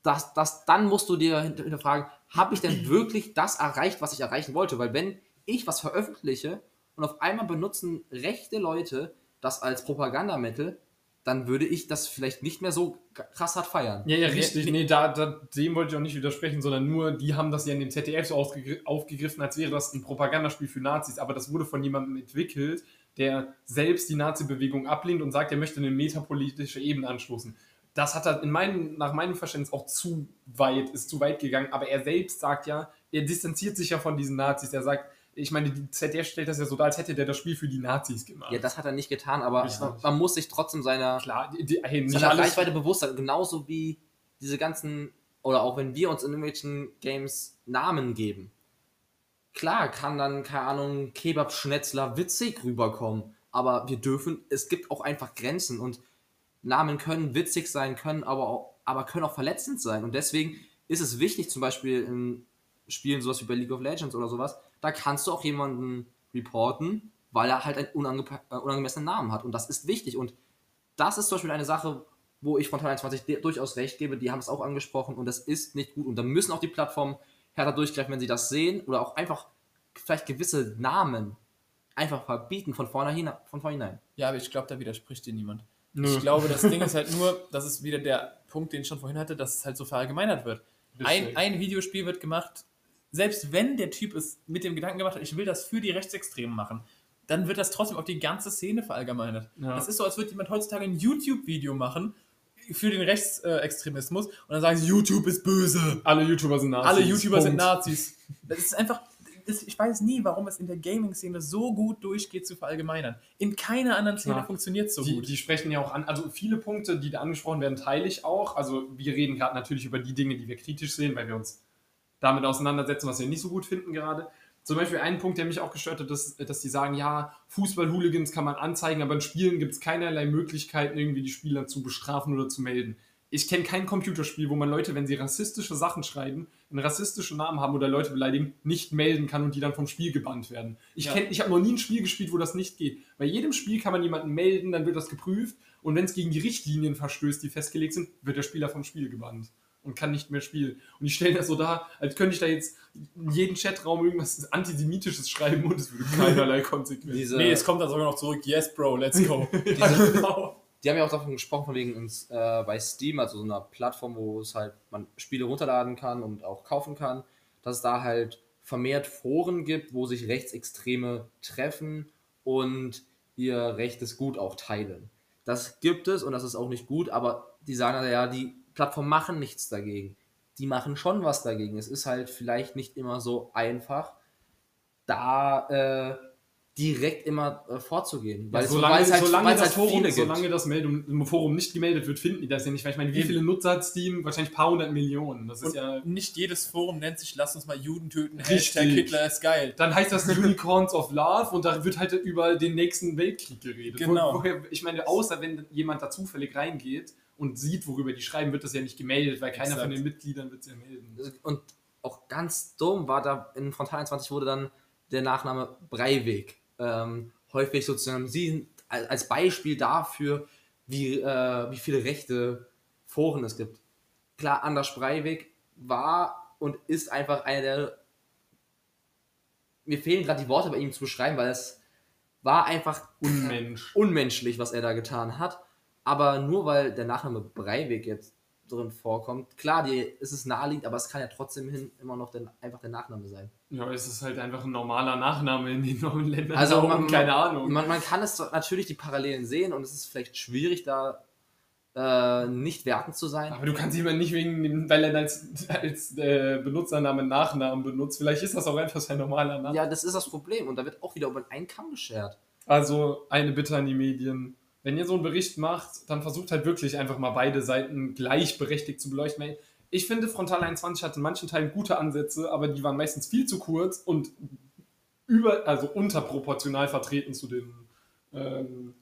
das, das, dann musst du dir hinter- hinterfragen, habe ich denn wirklich das erreicht, was ich erreichen wollte? Weil wenn ich was veröffentliche und auf einmal benutzen rechte Leute das als Propagandamittel, dann würde ich das vielleicht nicht mehr so krass hart feiern. Ja, ja, richtig. Nee, da, da, dem wollte ich auch nicht widersprechen, sondern nur, die haben das ja in dem ZDF so ausgegr- aufgegriffen, als wäre das ein Propagandaspiel für Nazis. Aber das wurde von jemandem entwickelt, der selbst die Nazi-Bewegung ablehnt und sagt, er möchte eine metapolitische Ebene anstoßen. Das hat er in meinem, nach meinem Verständnis auch zu weit, ist zu weit gegangen. Aber er selbst sagt ja, er distanziert sich ja von diesen Nazis. Er sagt, ich meine, die ZDF stellt das ja so dar, als hätte der das Spiel für die Nazis gemacht. Ja, das hat er nicht getan, aber Richtig. man, man muss sich trotzdem seiner, Klar, die, die, hey, seiner Reichweite bewusst sein. Genauso wie diese ganzen, oder auch wenn wir uns in irgendwelchen Games Namen geben. Klar kann dann, keine Ahnung, Kebab-Schnetzler witzig rüberkommen, aber wir dürfen, es gibt auch einfach Grenzen und Namen können witzig sein, können aber auch, aber können auch verletzend sein. Und deswegen ist es wichtig, zum Beispiel in Spielen sowas wie bei League of Legends oder sowas, da kannst du auch jemanden reporten, weil er halt einen unange äh, unangemessenen Namen hat. Und das ist wichtig. Und das ist zum Beispiel eine Sache, wo ich von Teil 21 de- durchaus recht gebe. Die haben es auch angesprochen und das ist nicht gut. Und da müssen auch die Plattformen härter durchgreifen, wenn sie das sehen oder auch einfach vielleicht gewisse Namen einfach verbieten von vornherein. Von vornherein. Ja, aber ich glaube, da widerspricht dir niemand. Nö. Ich glaube, das Ding ist halt nur, das ist wieder der Punkt, den ich schon vorhin hatte, dass es halt so verallgemeinert wird. Ein, ein Videospiel wird gemacht, selbst wenn der Typ es mit dem Gedanken gemacht hat, ich will das für die Rechtsextremen machen, dann wird das trotzdem auf die ganze Szene verallgemeinert. Ja. Das ist so, als würde jemand heutzutage ein YouTube-Video machen für den Rechtsextremismus und dann sagen sie, YouTube ist böse. alle YouTuber sind Nazis. Alle YouTuber sind Punkt. Nazis. Das ist einfach. Das- Ich weiß nie, warum es in der Gaming-Szene so gut durchgeht zu verallgemeinern. In keiner anderen Szene Ja. funktioniert es so Die, gut. die sprechen ja auch an, also viele Punkte, die da angesprochen werden, teile ich auch. Also wir reden gerade natürlich über die Dinge, die wir kritisch sehen, weil wir uns damit auseinandersetzen, was wir nicht so gut finden gerade. Zum Beispiel ein Punkt, der mich auch gestört hat, ist, dass die sagen, ja, Fußball-Hooligans kann man anzeigen, aber in Spielen gibt es keinerlei Möglichkeiten, irgendwie die Spieler zu bestrafen oder zu melden. Ich kenne kein Computerspiel, wo man Leute, wenn sie rassistische Sachen schreiben, einen rassistischen Namen haben oder Leute beleidigen, nicht melden kann und die dann vom Spiel gebannt werden. Ich, Ja. kenn- ich habe noch nie ein Spiel gespielt, wo das nicht geht. Bei jedem Spiel kann man jemanden melden, dann wird das geprüft und wenn es gegen die Richtlinien verstößt, die festgelegt sind, wird der Spieler vom Spiel gebannt und kann nicht mehr spielen. Und die stellen das so dar, als könnte ich da jetzt in jeden Chatraum irgendwas Antisemitisches schreiben und es würde keinerlei Konsequenzen. Diese, Nee, es kommt dann sogar noch zurück. Yes, Bro, let's go. Ja, genau. Die haben ja auch davon gesprochen, von wegen ins, äh, bei Steam, also so einer Plattform, wo es halt man Spiele runterladen kann und auch kaufen kann, dass es da halt vermehrt Foren gibt, wo sich Rechtsextreme treffen und ihr rechtes Gut auch teilen. Das gibt es und das ist auch nicht gut, aber die sagen dann, ja, die Plattformen machen nichts dagegen. Die machen schon was dagegen. Es ist halt vielleicht nicht immer so einfach, da äh, direkt immer äh, vorzugehen. Weil, es, solange, es halt, solange, das halt Forum, solange das Meldung, im Forum nicht gemeldet wird, finden die das ja nicht. Weil ich meine, wie viele Nutzer hat Steam? Wahrscheinlich ein paar hundert Millionen. Das ist Und ja. nicht jedes Forum nennt sich Lass uns mal Juden töten. Richtig. Hashtag Hitler ist geil. Dann heißt das Unicorns of Love und da wird halt über den nächsten Weltkrieg geredet. Genau. Wo, woher, ich meine, außer wenn jemand da zufällig reingeht und sieht, worüber die schreiben, wird das ja nicht gemeldet, weil keiner Exakt. von den Mitgliedern wird es ja melden. Und auch ganz dumm war da in Frontal 21 wurde dann der Nachname Breivik ähm, häufig sozusagen sie als als Beispiel dafür, wie, äh, wie viele rechte Foren es gibt. Klar, Anders Breivik war und ist einfach einer der. Mir fehlen gerade die Worte bei ihm zu beschreiben, weil es war einfach Unmensch. unmenschlich, was er da getan hat. Aber nur weil der Nachname Breivik jetzt drin vorkommt, klar, die, ist es naheliegend, aber es kann ja trotzdem hin immer noch den, einfach der Nachname sein. Ja, es ist halt einfach ein normaler Nachname in den neuen Ländern. Also man, keine Ahnung. Man, man kann es natürlich die Parallelen sehen und es ist vielleicht schwierig, da äh, nicht wertend zu sein. Aber du kannst jemanden nicht wegen weil er als, als äh, Benutzernamen Nachnamen benutzt. Vielleicht ist das auch einfach sein normaler Name. Ja, das ist das Problem und da wird auch wieder über einen Kamm geschert. Also eine Bitte an die Medien. Wenn ihr so einen Bericht macht, dann versucht halt wirklich einfach mal beide Seiten gleichberechtigt zu beleuchten. Ich finde, Frontal 21 hat in manchen Teilen gute Ansätze, aber die waren meistens viel zu kurz und über, also unterproportional vertreten zu den, ähm,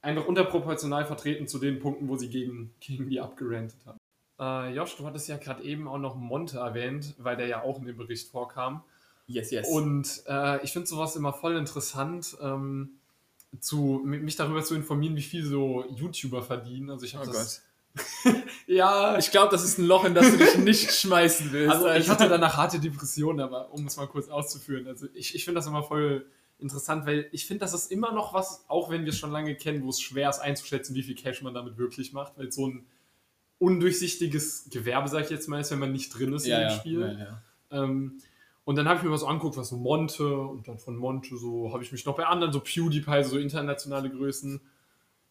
einfach unterproportional vertreten zu den Punkten, wo sie gegen, gegen die abgerantet haben. Äh, Josh, du hattest ja gerade eben auch noch Monte erwähnt, weil der ja auch in dem Bericht vorkam. Yes, yes. Und äh, ich finde sowas immer voll interessant, ähm, zu, mi- mich darüber zu informieren, wie viel so YouTuber verdienen. Also ich habe oh das. Ja, Ich glaube, das ist ein Loch, in das du dich nicht schmeißen willst. also ich hatte danach harte Depressionen, aber um es mal kurz auszuführen. Also ich, ich finde das immer voll interessant, weil ich finde, das ist immer noch was, auch wenn wir es schon lange kennen, wo es schwer ist einzuschätzen, wie viel Cash man damit wirklich macht, weil es so ein undurchsichtiges Gewerbe, sag ich jetzt mal, ist, wenn man nicht drin ist ja, in dem ja, Spiel. ja. Ähm, und dann habe ich mir so angeguckt, was so Monte und dann von Monte so habe ich mich noch bei anderen, so PewDiePie, so internationale Größen.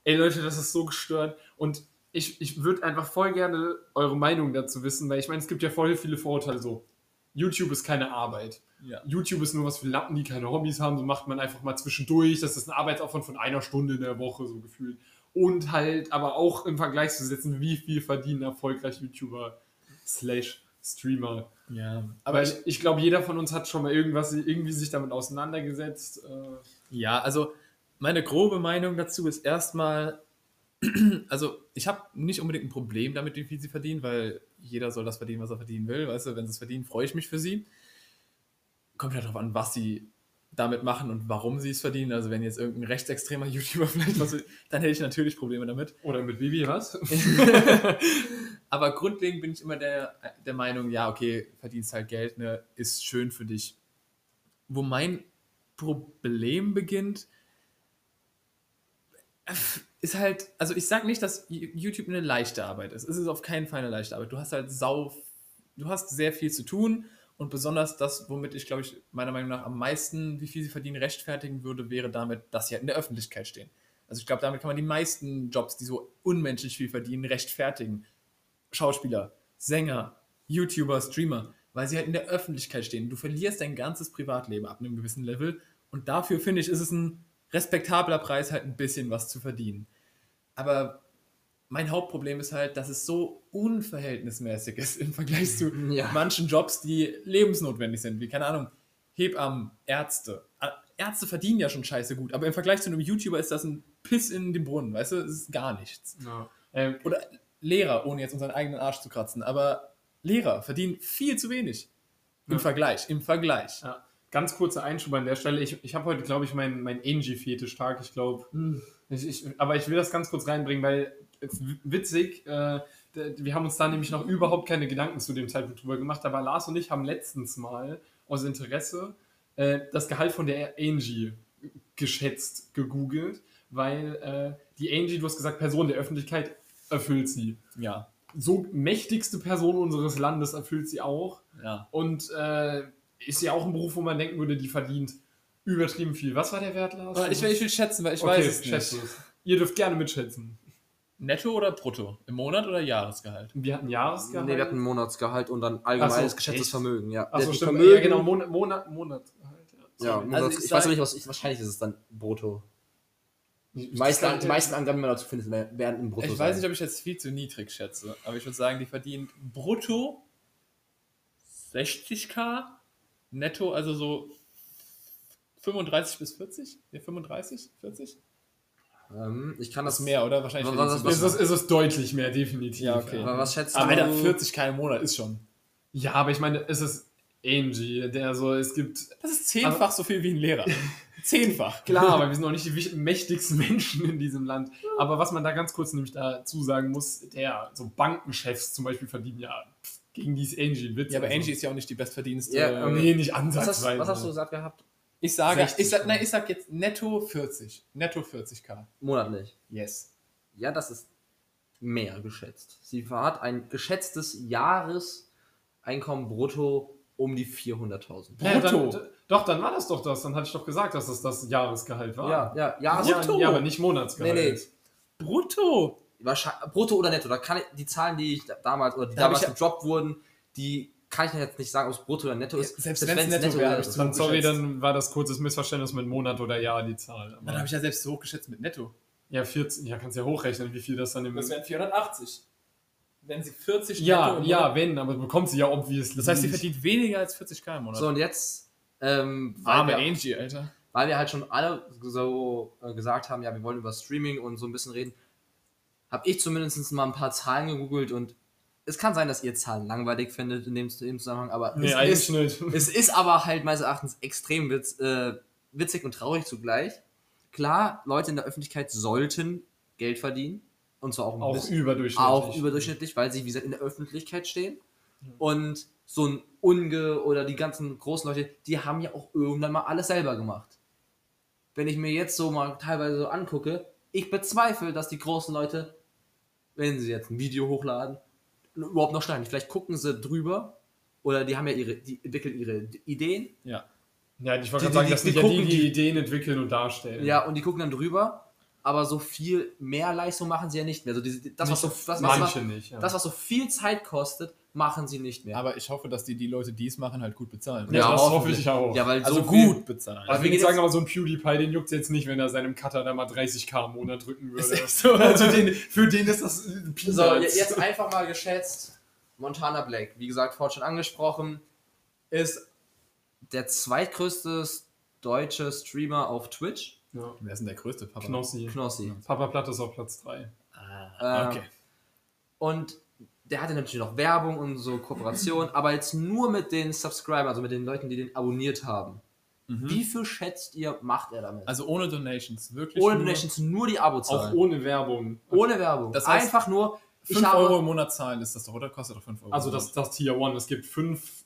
Ey Leute, das ist so gestört. Und ich, ich würde einfach voll gerne eure Meinung dazu wissen, weil ich meine, es gibt ja voll viele Vorurteile so. YouTube ist keine Arbeit. Ja. YouTube ist nur was für Lappen, die keine Hobbys haben. So macht man einfach mal zwischendurch. Das ist ein Arbeitsaufwand von einer Stunde in der Woche, so gefühlt. Und halt, aber auch im Vergleich zu setzen, wie viel verdienen erfolgreich YouTuber slash Streamer. Ja. Aber ich, ich glaube, jeder von uns hat schon mal irgendwas, irgendwie sich damit auseinandergesetzt. Äh, Ja, also meine grobe Meinung dazu ist erstmal, also ich habe nicht unbedingt ein Problem damit, wie viel sie verdienen, weil jeder soll das verdienen, was er verdienen will. Weißt du, wenn sie es verdienen, freue ich mich für sie. Kommt halt darauf an, was sie damit machen und warum sie es verdienen. Also wenn jetzt irgendein rechtsextremer YouTuber vielleicht was will, dann hätte ich natürlich Probleme damit. oder mit Bibi, was? Aber grundlegend bin ich immer der, der Meinung, ja, okay, verdienst halt Geld, ne, ist schön für dich. Wo mein Problem beginnt, ist halt, also ich sag nicht, dass YouTube eine leichte Arbeit ist. Es ist auf keinen Fall eine leichte Arbeit. Du hast halt sau, du hast sehr viel zu tun und besonders das, womit ich, glaube ich, meiner Meinung nach am meisten, wie viel sie verdienen, rechtfertigen würde, wäre damit, dass sie halt in der Öffentlichkeit stehen. Also ich glaube, damit kann man die meisten Jobs, die so unmenschlich viel verdienen, rechtfertigen. Schauspieler, Sänger, YouTuber, Streamer, weil sie halt in der Öffentlichkeit stehen. Du verlierst dein ganzes Privatleben ab einem gewissen Level und dafür finde ich, ist es ein respektabler Preis, halt ein bisschen was zu verdienen. Aber mein Hauptproblem ist halt, dass es so unverhältnismäßig ist im Vergleich zu Ja. manchen Jobs, die lebensnotwendig sind, wie, keine Ahnung, Hebammen, Ärzte. Ä- Ärzte verdienen ja schon scheiße gut, aber im Vergleich zu einem YouTuber ist das ein Piss in den Brunnen, weißt du? Das ist gar nichts. Ja. Ähm, Oder Lehrer, ohne jetzt unseren eigenen Arsch zu kratzen, aber Lehrer verdienen viel zu wenig. Im Ja. Vergleich, im Vergleich. Ja, ganz kurzer Einschub an der Stelle. Ich, ich habe heute, glaube ich, meinen mein Angie-Fetisch-Tag. Ich glaube, ich, ich, aber ich will das ganz kurz reinbringen, weil witzig, äh, wir haben uns da nämlich noch überhaupt keine Gedanken zu dem Zeitpunkt drüber gemacht. Aber Lars und ich haben letztens mal aus Interesse äh, das Gehalt von der Angie geschätzt, gegoogelt, weil äh, die Angie, du hast gesagt, Person der Öffentlichkeit erfüllt sie. Ja, So mächtigste Person unseres Landes erfüllt sie auch. ja. Und äh, ist ja auch ein Beruf, wo man denken würde, die verdient übertrieben viel. Was war der Wert, Lars? Ich, will- ich will schätzen, weil ich okay, weiß es nicht. Ihr dürft gerne mitschätzen. Netto oder brutto? Im Monat oder Jahresgehalt? Wir hatten Jahresgehalt. Nee, wir hatten Monatsgehalt und dann allgemeines so, geschätztes echt? Vermögen. Ja, Achso, Die stimmt. Vermögen, Ja, genau, Monat, Monat, Monatsgehalt. Ja. Ja. Monats, Also ich ich, weiß noch nicht, was ich, wahrscheinlich ist es dann brutto. Die meisten, die meisten Angaben, die man dazu findet, werden im Brutto Ich weiß nicht, ob ich jetzt viel zu niedrig schätze, aber ich würde sagen, die verdient brutto 60k, netto also so 35 bis 40? Ja, 35, 40? Ähm, Ich kann Das ist mehr, oder? Wahrscheinlich Was- was- ist, es, ist es deutlich mehr, definitiv. Ja, okay. Aber was schätzt Aber du? Alter, 40k im Monat ist schon. Ja, aber ich meine, es ist Angie, der so, es gibt. Das ist zehnfach so viel wie ein Lehrer. zehnfach. Klar, aber wir sind auch nicht die mächtigsten Menschen in diesem Land. Aber was man da ganz kurz nämlich dazu sagen muss, der, so Bankenchefs zum Beispiel verdienen ja gegen die ist Angie Witz. Ja, aber also. Angie ist ja auch nicht die bestverdienste. Ja, ähm, Nee, nicht was, hast, ansatzweise. was hast du gesagt gehabt? Ich sage, 60 ich sag, nein, ich sag jetzt netto 40. Netto 40k. Monatlich. Yes. Ja, das ist mehr geschätzt. Sie hat ein geschätztes Jahreseinkommen brutto um die 400.000. Ja, Brutto. dann, doch, dann war das doch das. Dann hatte ich doch gesagt, dass das das Jahresgehalt war. Ja, ja, ja, ja, Brutto. ja aber nicht Monatsgehalt. Nee, nee. Brutto! Wahrscheinlich, brutto oder netto. Da kann ich, die Zahlen, die ich da- damals oder die Da damals ich ja- gedroppt wurden, die kann ich jetzt nicht sagen, ob es brutto oder netto ist. selbst wenn's wenn's netto wäre, ich ist. Dann, sorry, dann war das kurzes Missverständnis mit Monat oder Jahr die Zahl. Aber Dann habe ich ja selbst so hochgeschätzt mit netto. ja, 14, ja, kannst ja hochrechnen, wie viel das dann im. Das wären 480. Wenn sie 40 ja, netto ja, Monat- wenn, aber bekommt sie ja obviously. Das heißt, sie verdient weniger als 40k im Monat. So, und jetzt, ähm, weil, Arme wir, Angie, Alter. weil wir halt schon alle so äh, gesagt haben, ja, wir wollen über Streaming und so ein bisschen reden, habe ich zumindest mal ein paar Zahlen gegoogelt und es kann sein, dass ihr Zahlen langweilig findet in dem, in dem Zusammenhang, aber Nee, es, ist, nicht. es ist aber halt meines Erachtens extrem witz, äh, witzig und traurig zugleich. Klar, Leute in der Öffentlichkeit sollten Geld verdienen und zwar auch ein Auch bisschen. überdurchschnittlich. auch überdurchschnittlich, weil sie, wie gesagt, in der Öffentlichkeit stehen. Und so ein Unge oder die ganzen großen Leute, die haben ja auch irgendwann mal alles selber gemacht. Wenn ich mir jetzt so mal teilweise so angucke, ich bezweifle, dass die großen Leute, wenn sie jetzt ein Video hochladen, überhaupt noch schneiden. Vielleicht gucken sie drüber oder die haben ja ihre, die entwickeln ihre Ideen. Ja. Ja, ich wollte Die- gerade sagen, die- das die sind ja die, gucken, die die- Ideen entwickeln und darstellen. Ja, und die gucken dann drüber. aber so viel mehr Leistung machen sie ja nicht mehr. Also diese, das, was so, das, was, nicht. Ja. das, was so viel Zeit kostet, machen sie nicht mehr. Aber ich hoffe, dass die die Leute, die es machen, halt gut bezahlen. ja, das hoffe ich auch. Ja, weil Also so gut bezahlen. Also wir ich gehen sagen aber so ein PewDiePie, den juckt jetzt nicht, wenn er seinem Cutter da mal 30k im Monat drücken würde. So. Also den, für den ist das ein So, Peanuts. je- jetzt einfach mal geschätzt. Montana Black, wie gesagt, vorhin schon angesprochen, ist der zweitgrößte deutsche Streamer auf Twitch. Ja. Wer ist denn der größte Papa? Knossi. Knossi. Papa Platt ist auf Platz 3. Ah, Ähm, okay. Und der hatte natürlich noch Werbung und so Kooperation, aber jetzt nur mit den Subscribern, also mit den Leuten, die den abonniert haben. Mhm. Wie viel schätzt ihr, macht er damit? Also ohne Donations, wirklich. ohne nur Donations, nur die Auch Abozahlen. ohne Werbung. Ohne Werbung. Das heißt, Einfach nur, ich 5 habe, Euro im Monat zahlen ist das doch, oder? Kostet doch 5 Euro. Also das, das Tier 1. Es gibt 5,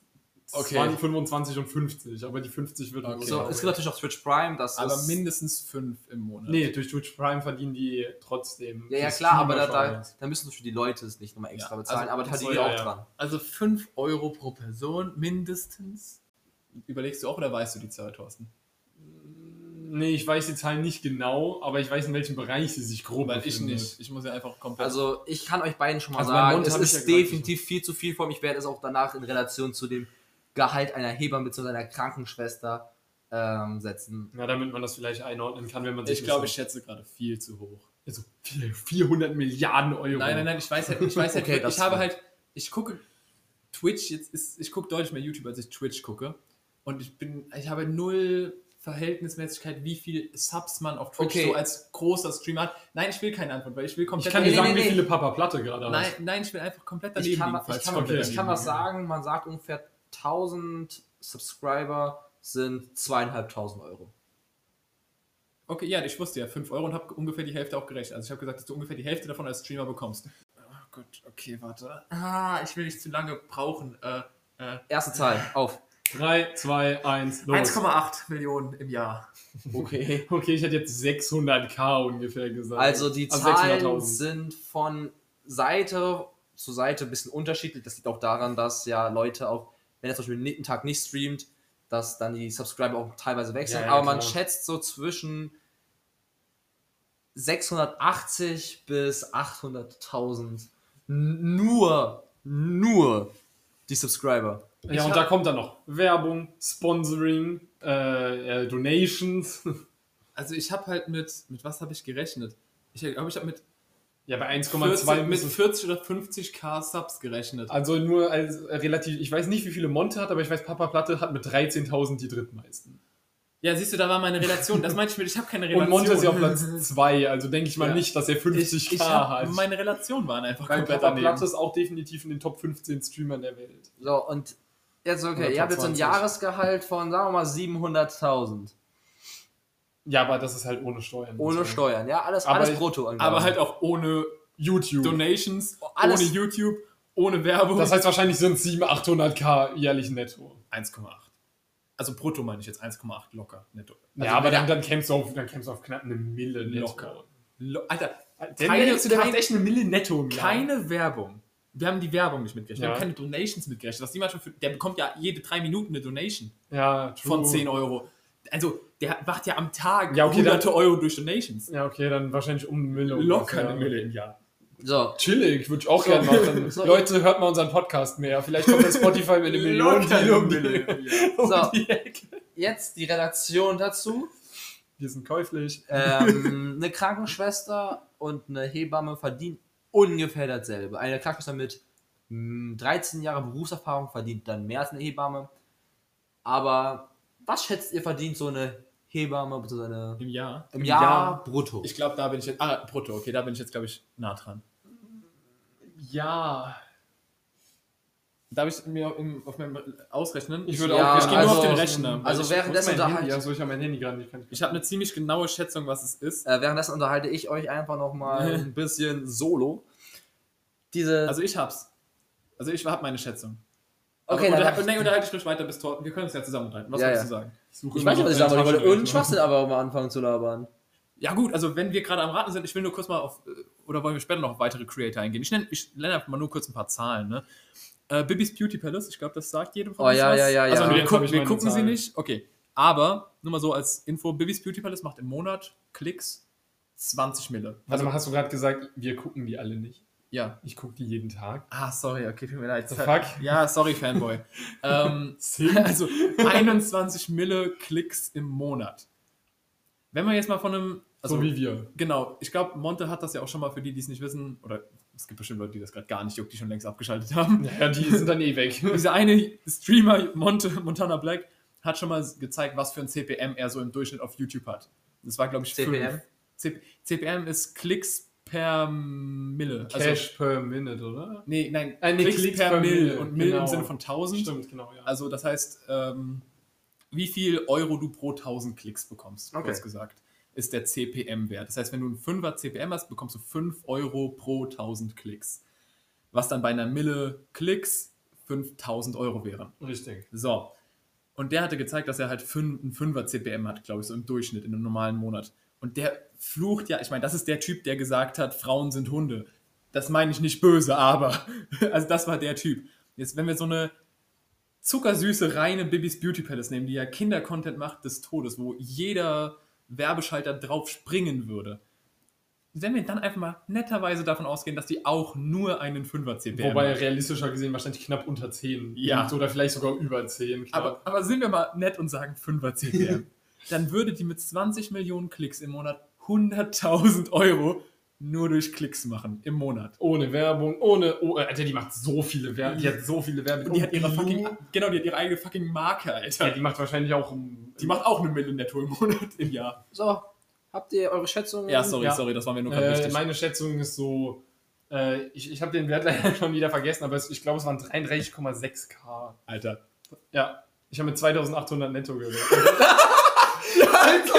Okay. 20, 25 und 50, aber die 50 wird Okay. so, es gibt natürlich auch Twitch Prime, das Aber ist, mindestens 5 im Monat. Nee, durch Twitch Prime verdienen die trotzdem. Ja, ja klar, aber da, da, da müssen für die Leute es nicht nochmal extra Ja, bezahlen, also- aber da verdienen die ja, auch ja. dran. Also 5 Euro pro Person mindestens. Überlegst du auch oder weißt du die Zahl, Thorsten? Nee, ich weiß die Zahlen nicht genau, aber ich weiß, in welchem Bereich sie sich grob Weil ich nicht. Ich muss ja einfach komplett. Also ich kann euch beiden schon mal Also sagen, es ist ja definitiv viel zu viel von. Ich werde es auch danach in Relation zu dem Gehalt einer Hebamme bzw. einer Krankenschwester ähm, setzen. Ja, damit man das vielleicht einordnen kann, wenn man sich ich glaube, ich schätze gerade viel zu hoch. so, also vier- 400 Milliarden Euro. Nein, nein, nein, ich weiß halt, ich weiß halt, Okay, ich habe halt, ich gucke Twitch, jetzt ist, ich gucke deutlich mehr YouTube, als ich Twitch gucke. Und ich bin, ich habe null Verhältnismäßigkeit, wie viel Subs man auf Twitch Okay. so als großer Streamer hat. Nein, ich will keine Antwort, weil ich will Ich komplett kann dir Nee, sagen, nee, wie nee. viele Papa Platte gerade Nein, hat. nein, ich will einfach komplett daneben Ich kann, liegen, ich, kann, ich was sagen, man sagt ungefähr 1000 Subscriber sind zweieinhalbtausend Euro. Okay, ja, ich wusste ja 5 Euro und habe ungefähr die Hälfte auch gerechnet. Also ich habe gesagt, dass du ungefähr die Hälfte davon als Streamer bekommst. Oh Gott, okay, warte. Ah, ich will nicht zu lange brauchen. Äh, äh, Erste Zahl, auf. 3, 2, 1, los. 1,8 Millionen im Jahr. Okay. Okay, ich hätte jetzt 600k ungefähr gesagt. Also die Also Zahlen 600.000. sind von Seite zu Seite ein bisschen unterschiedlich. Das liegt auch daran, dass ja Leute auch, wenn er zum Beispiel einen Tag nicht streamt, dass dann die Subscriber auch teilweise wechseln. Ja, ja, Aber man klar. schätzt so zwischen 680 bis 800.000 N- nur, nur die Subscriber. Ja, Ich und hab- da kommt dann noch Werbung, Sponsoring, äh, äh, Donations. Also ich habe halt mit, mit was habe ich gerechnet? Ich glaube, ich habe mit, Ja, bei 1,2 40, mit müssen 40 oder 50k Subs gerechnet. Also nur als relativ, ich weiß nicht, wie viele Monte hat, aber ich weiß, Papa Platte hat mit 13.000 die drittmeisten. Ja, siehst du, da war meine Relation. Das meinte ich mit, ich habe keine Relation. Und Monte ist ja auf Platz 2, also denke ich mal Ja. nicht, dass er 50k ich, ich hab, hat. Meine Relationen waren einfach Weil komplett Papa daneben. Platte ist auch definitiv in den Top 15 Streamern der Welt. So, und jetzt, okay, ihr habt jetzt so ein 20. Jahresgehalt von, sagen wir mal, 700.000. Ja, aber das ist halt ohne Steuern. Ohne Deswegen. Steuern, ja, alles, Aber alles brutto. Aber halt auch ohne YouTube. Donations, Alles- ohne YouTube, ohne Werbung. Das heißt, wahrscheinlich sind es 700, 800k jährlich netto. 1,8. Also brutto meine ich jetzt 1,8 locker netto. Also ja, aber dann, dann kämpfst du auf, dann kämpfst du auf knapp eine Mille netto. Locker. Lo Alter, Der, Keine- du, der macht echt eine Mille netto im Jahr. keine Werbung. Wir haben die Werbung nicht mitgerechnet. Wir Ja. haben keine Donations mitgerechnet. Was die manchmal für, der bekommt ja jede drei Minuten eine Donation ja, true. von 10 Euro. Also, der macht ja am Tag Ja, okay, hunderte dann- Euro durch Donations. Ja, okay, dann wahrscheinlich um eine Mille. Locker eine Mille im Jahr. So, Chillig, würde ich auch gerne machen. So, Leute, hört mal unseren Podcast mehr. Vielleicht kommt bei Spotify mit einem Million um die, im Jahr. um So. die Ecke. jetzt die Redaktion dazu. Wir sind käuflich. Ähm, eine Krankenschwester und eine Hebamme verdienen ungefähr dasselbe. Eine Krankenschwester mit mh, 13 Jahren Berufserfahrung verdient dann mehr als eine Hebamme. Aber was schätzt ihr verdient so eine Hebamme bzw. eine Im Jahr. im Jahr, brutto? Ich glaube, da bin ich jetzt. Ah, brutto, okay, da bin ich jetzt, glaube ich, nah dran. Ja. Darf ich mir im, auf meinem ausrechnen? Ich würde Ja, auch ich gehe nur also- auf den Rechner. also ich, währenddessen unterhalte also ich habe mein Handy gerade nicht. Kann ich habe eine ziemlich genaue Schätzung, was es ist. äh, währenddessen unterhalte ich euch einfach noch mal ein bisschen solo. Diese Also ich hab's. Also ich habe meine Schätzung. Okay, Aber dann unter, hab- nee, unterhalte ich ruhig weiter bis Tor. Wir können es ja zusammen unterhalten. Was Ja, wolltest ja. du sagen? suche ich immer weiß nicht, was ich sagen wollte. Ich wollte irgendeinen. Schwachsinn aber mal anfangen zu labern. Ja gut, also wenn wir gerade am Raten sind, ich will nur kurz mal auf, äh, oder wollen wir später noch auf weitere Creator eingehen? Ich nenne, ich nenne einfach mal nur kurz ein paar Zahlen. Ne? Äh, Bibis Beauty Palace, ich glaube, das sagt jedem von Oh, uns ja, was. ja, ja, Also ja. wir, gucken, ich wir gucken sie nicht. Okay, aber nur mal so als Info, Bibis Beauty Palace macht im Monat Klicks 20 Mille. Warte mal, hast du gerade gesagt, wir gucken die alle nicht? Ja. Ich gucke die jeden Tag. Ah, sorry, okay, tut mir leid. The fuck? Ja, sorry, Fanboy. ähm, also 21 Mille Klicks im Monat. Wenn man jetzt mal von einem. Also, so wie wir. Genau, ich glaube, Monte hat das ja auch schon mal für die, die es nicht wissen, oder es gibt bestimmt Leute, die das gerade gar nicht juckt, die schon längst abgeschaltet haben. Ja, die sind dann eh weg. Dieser eine Streamer, Monte, Montana Black, hat schon mal gezeigt, was für ein CPM er so im Durchschnitt auf YouTube hat. Das war, glaube ich, CPM? fünf. CPM ist Klicks per Mille. Also, Cash per Minute, oder? nee, nein, Äh, nee, Klicks, Klicks per, per Mill Mille, und Mill genau. im Sinne von 1000. Stimmt, genau, ja. Also das heißt, ähm, wie viel Euro du pro 1000 Klicks bekommst, Okay. kurz gesagt, ist der CPM-Wert. Das heißt, wenn du einen 5er CPM hast, bekommst du 5 Euro pro 1000 Klicks. Was dann bei einer Mille Klicks 5000 Euro wären. Richtig. So. Und der hatte gezeigt, dass er halt fün- einen 5er CPM hat, glaube ich, so im Durchschnitt in einem normalen Monat. Und der flucht ja, ich meine, das ist der Typ, der gesagt hat, Frauen sind Hunde. Das meine ich nicht böse, aber. Also das war der Typ. Jetzt, wenn wir so eine zuckersüße, reine Bibis Beauty Palace nehmen, die ja Kinder-Content macht des Todes, wo jeder Werbeschalter drauf springen würde. Wenn wir dann einfach mal netterweise davon ausgehen, dass die auch nur einen 5er CPM Wobei hat. realistischer gesehen wahrscheinlich knapp unter 10 Ja. oder vielleicht sogar über 10. klar. Aber, aber sind wir mal nett und sagen 5er CPM. dann würde die mit 20 Millionen Klicks im Monat 100.000 Euro nur durch Klicks machen im Monat. ohne Werbung, ohne. Oh, Alter, die macht so viele Werbung. Die hat so viele Werbung. Und die hat ihre fucking, genau, die hat ihre eigene fucking Marke, Alter. Ja, die macht wahrscheinlich auch. Die macht auch eine Mille netto im Monat im Jahr. So, habt ihr eure Schätzungen? Ja, sorry, Ja. sorry, das war mir nur gerade Äh, wichtig. meine Schätzung ist so. Äh, ich ich habe den Wert leider schon wieder vergessen, aber es, ich glaube, es waren 33,6k. Alter. Ja, ich habe mit 2800 netto gehört. Alter,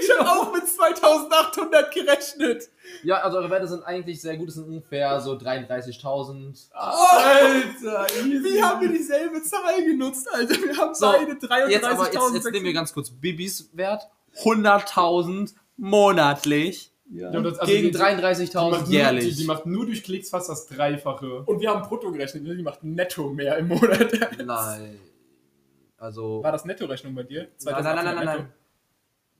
ich habe auch mit 2800 gerechnet. Ja, also eure Werte sind eigentlich sehr gut. Es sind ungefähr so 33.000. Alter, Wie haben wir dieselbe Zahl genutzt, Alter? Wir haben So, beide Jetzt aber, jetzt, 33.000. jetzt nehmen wir ganz kurz Bibis Wert. 100.000 monatlich Ja, das- also gegen die- die 33.000 macht nur, jährlich. Die, die macht nur durch Klicks fast das Dreifache. Und wir haben brutto gerechnet, die macht netto mehr im Monat. nein. Also, War das Netto-Rechnung bei dir? nein, nein, nein, nein, nein.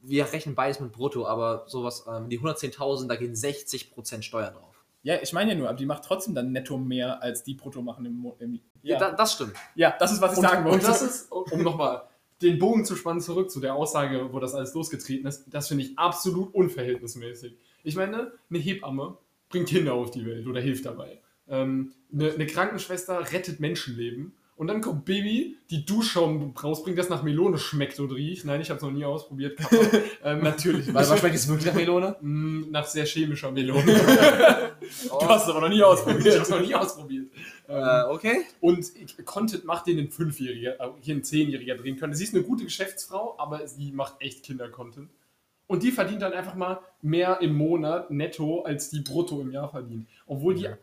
Wir rechnen beides mit Brutto, aber sowas, ähm, die 110.000, da gehen 60% Steuern drauf. Ja, ich meine ja nur, aber die macht trotzdem dann netto mehr, als die brutto machen im, im Ja. ja. Da, das stimmt. ja, das ist, was ich Und, sagen und wollte. das ist, um nochmal den Bogen zu spannen, zurück zu der Aussage, wo das alles losgetreten ist, das finde ich absolut unverhältnismäßig. Ich meine, eine Hebamme bringt Kinder auf die Welt oder hilft dabei. Ähm, eine, eine Krankenschwester rettet Menschenleben. Und dann kommt Baby, die Duschschaum rausbringt, das nach Melone schmeckt und riecht. Nein, ich habe es noch nie ausprobiert. Ähm, Natürlich. Weil was schmeckt es wirklich nach Melone? mh, nach sehr chemischer Melone. Du hast es aber noch nie ich habe ausprobiert. es noch nie ausprobiert. Ähm, Äh, okay. Und Content macht den ein Fünfjähriger, äh, hier ein Zehnjähriger drehen können. Sie ist eine gute Geschäftsfrau, aber sie macht echt Kinder-Content. Und die verdient dann einfach mal mehr im Monat netto, als die brutto im Jahr verdient. Obwohl die s-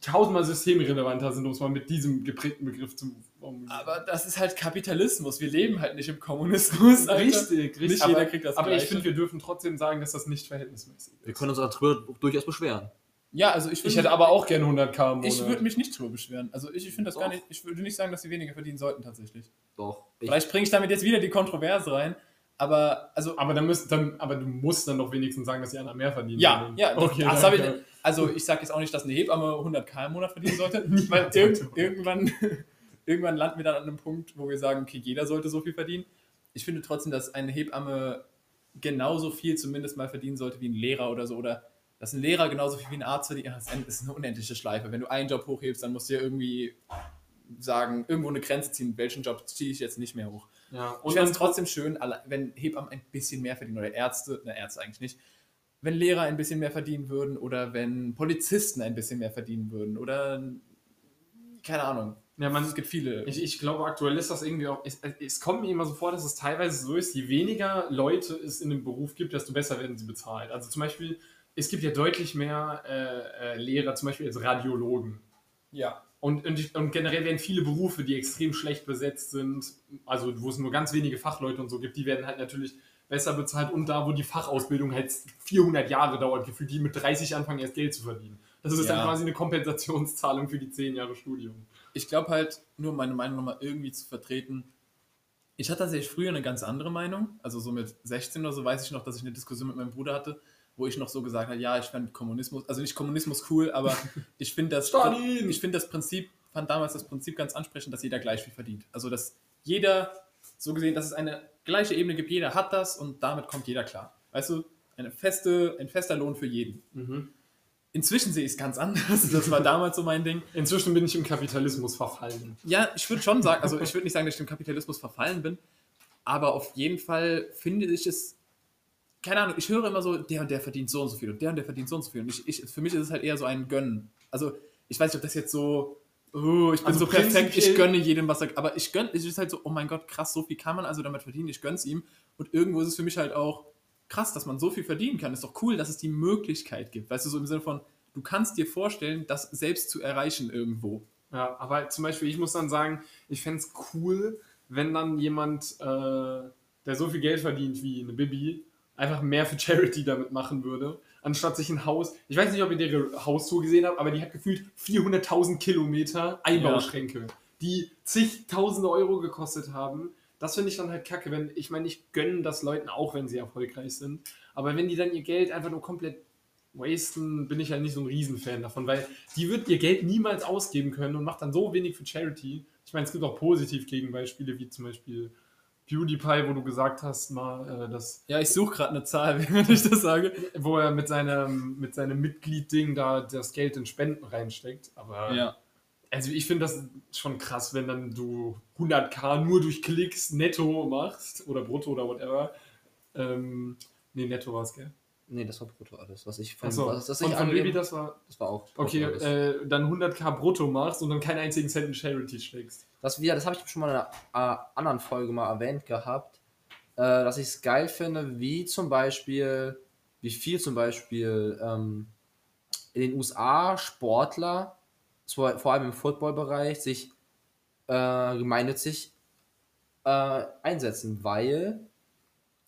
tausendmal systemrelevanter sind, um es mal mit diesem geprägten Begriff zu formulieren. Aber das ist halt Kapitalismus. Wir leben halt nicht im Kommunismus. Alter. Richtig, richtig. Nicht aber, jeder kriegt das Aber ich Gleiche. finde, wir dürfen trotzdem sagen, dass das nicht verhältnismäßig Wir ist. können uns darüber durchaus beschweren. Ja, also ich, Ich hätte aber auch gerne 100k im Monat. Ich würde mich nicht drüber beschweren. Also ich, ich finde das Doch. gar nicht. Ich würde nicht sagen, dass sie weniger verdienen sollten tatsächlich. Doch. Ich, Vielleicht bringe ich damit jetzt wieder die Kontroverse rein. Aber also aber, dann müsst, dann, aber du musst dann doch wenigstens sagen, dass die anderen mehr verdienen. ja, ja. okay. das hab ich, danke. Also ich sage jetzt auch nicht, dass eine Hebamme 100k im Monat verdienen sollte, weil irg irgendwann, irgendwann landen wir dann an einem Punkt, wo wir sagen, okay, jeder sollte so viel verdienen. Ich finde trotzdem, dass eine Hebamme genauso viel zumindest mal verdienen sollte wie ein Lehrer oder so. Oder dass ein Lehrer genauso viel wie ein Arzt verdient. Das ist eine unendliche Schleife. Wenn du einen Job hochhebst, dann musst du ja irgendwie sagen, irgendwo eine Grenze ziehen. Welchen Job ziehe ich jetzt nicht mehr hoch? Ja, Und es trotzdem schön, wenn Hebammen ein bisschen mehr verdienen oder Ärzte, na Ärzte eigentlich nicht, wenn Lehrer ein bisschen mehr verdienen würden oder wenn Polizisten ein bisschen mehr verdienen würden oder keine Ahnung. Ja, man, es gibt viele. Ich, ich glaube, aktuell ist das irgendwie auch. Es, es kommt mir immer so vor, dass es teilweise so ist, je weniger Leute es in dem Beruf gibt, desto besser werden sie bezahlt. Also zum Beispiel, es gibt ja deutlich mehr äh, äh, Lehrer, zum Beispiel als Radiologen. ja. Und, und, und generell werden viele Berufe, die extrem schlecht besetzt sind, also wo es nur ganz wenige Fachleute und so gibt, die werden halt natürlich besser bezahlt. Und da, wo die Fachausbildung halt 400 Jahre dauert, gefühlt die mit 30 anfangen, erst Geld zu verdienen. Das ist dann Ja. quasi eine Kompensationszahlung für die 10 Jahre Studium. Ich glaube halt, nur um meine Meinung nochmal irgendwie zu vertreten, Ich hatte tatsächlich früher eine ganz andere Meinung. Also so mit 16 oder so weiß ich noch, dass ich eine Diskussion mit meinem Bruder hatte, wo ich noch so gesagt habe, ja, ich fand Kommunismus, also nicht Kommunismus cool, aber ich finde das, ich finde das Prinzip, fand damals das Prinzip ganz ansprechend, dass jeder gleich viel verdient. Also dass jeder, so gesehen, dass es eine gleiche Ebene gibt, jeder hat das und damit kommt jeder klar. Weißt du, eine feste, ein fester Lohn für jeden. Mhm. Inzwischen sehe ich es ganz anders. Das war damals so mein Ding. Inzwischen bin ich im Kapitalismus verfallen. Ja, ich würde schon sagen, also ich würde nicht sagen, dass ich dem Kapitalismus verfallen bin, aber auf jeden Fall finde ich es, keine Ahnung, ich höre immer so, der und der verdient so und so viel und der und der verdient so und so viel. Und ich, ich, für mich ist es halt eher so ein Gönnen. Also ich weiß nicht, ob das jetzt so, oh, ich bin Also so perfekt, ich gönne jedem, was er, aber ich gönne, es ist halt so, oh mein Gott, krass, so viel kann man also damit verdienen, ich gönn's ihm. Und irgendwo ist es für mich halt auch krass, dass man so viel verdienen kann. Ist doch cool, dass es die Möglichkeit gibt. Weißt du, so im Sinne von, du kannst dir vorstellen, das selbst zu erreichen irgendwo. Ja, aber zum Beispiel, ich muss dann sagen, ich fände es cool, wenn dann jemand, äh, der so viel Geld verdient wie eine Bibi, einfach mehr für Charity damit machen würde, anstatt sich ein Haus. Ich weiß nicht, ob ihr ihre Haustour gesehen habt, aber die hat gefühlt 400.000 Kilometer Einbauschränke, die zigtausende Euro gekostet haben. Das finde ich dann halt kacke, wenn, ich meine, ich gönne das Leuten auch, wenn sie erfolgreich sind. Aber wenn die dann ihr Geld einfach nur komplett wasten, bin ich halt nicht so ein Riesenfan davon, weil die wird ihr Geld niemals ausgeben können und macht dann so wenig für Charity. Ich meine, es gibt auch positiv Gegenbeispiele, wie zum Beispiel PewDiePie, wo du gesagt hast, mal, äh, dass, Ja, ich suche gerade eine Zahl, wenn ich das sage. wo er mit seinem, mit seinem Mitgliedding da das Geld in Spenden reinsteckt. Aber Ja. also ich finde das schon krass, wenn dann du 100k nur durch Klicks netto machst oder brutto oder whatever. Ähm, nee, netto war es, gell? Nee, das war brutto alles. Was ich von, Achso, was, das und ich von Baby, das war... das war auch brutto Okay, äh, dann 100k brutto machst und dann keinen einzigen Cent in Charity steckst. Das, wieder, das habe ich schon mal in einer äh, anderen Folge mal erwähnt gehabt, äh, dass ich es geil finde, wie zum Beispiel, wie viel zum Beispiel ähm, in den USA Sportler, vor allem im Footballbereich, sich äh, gemeinnützig äh, einsetzen, weil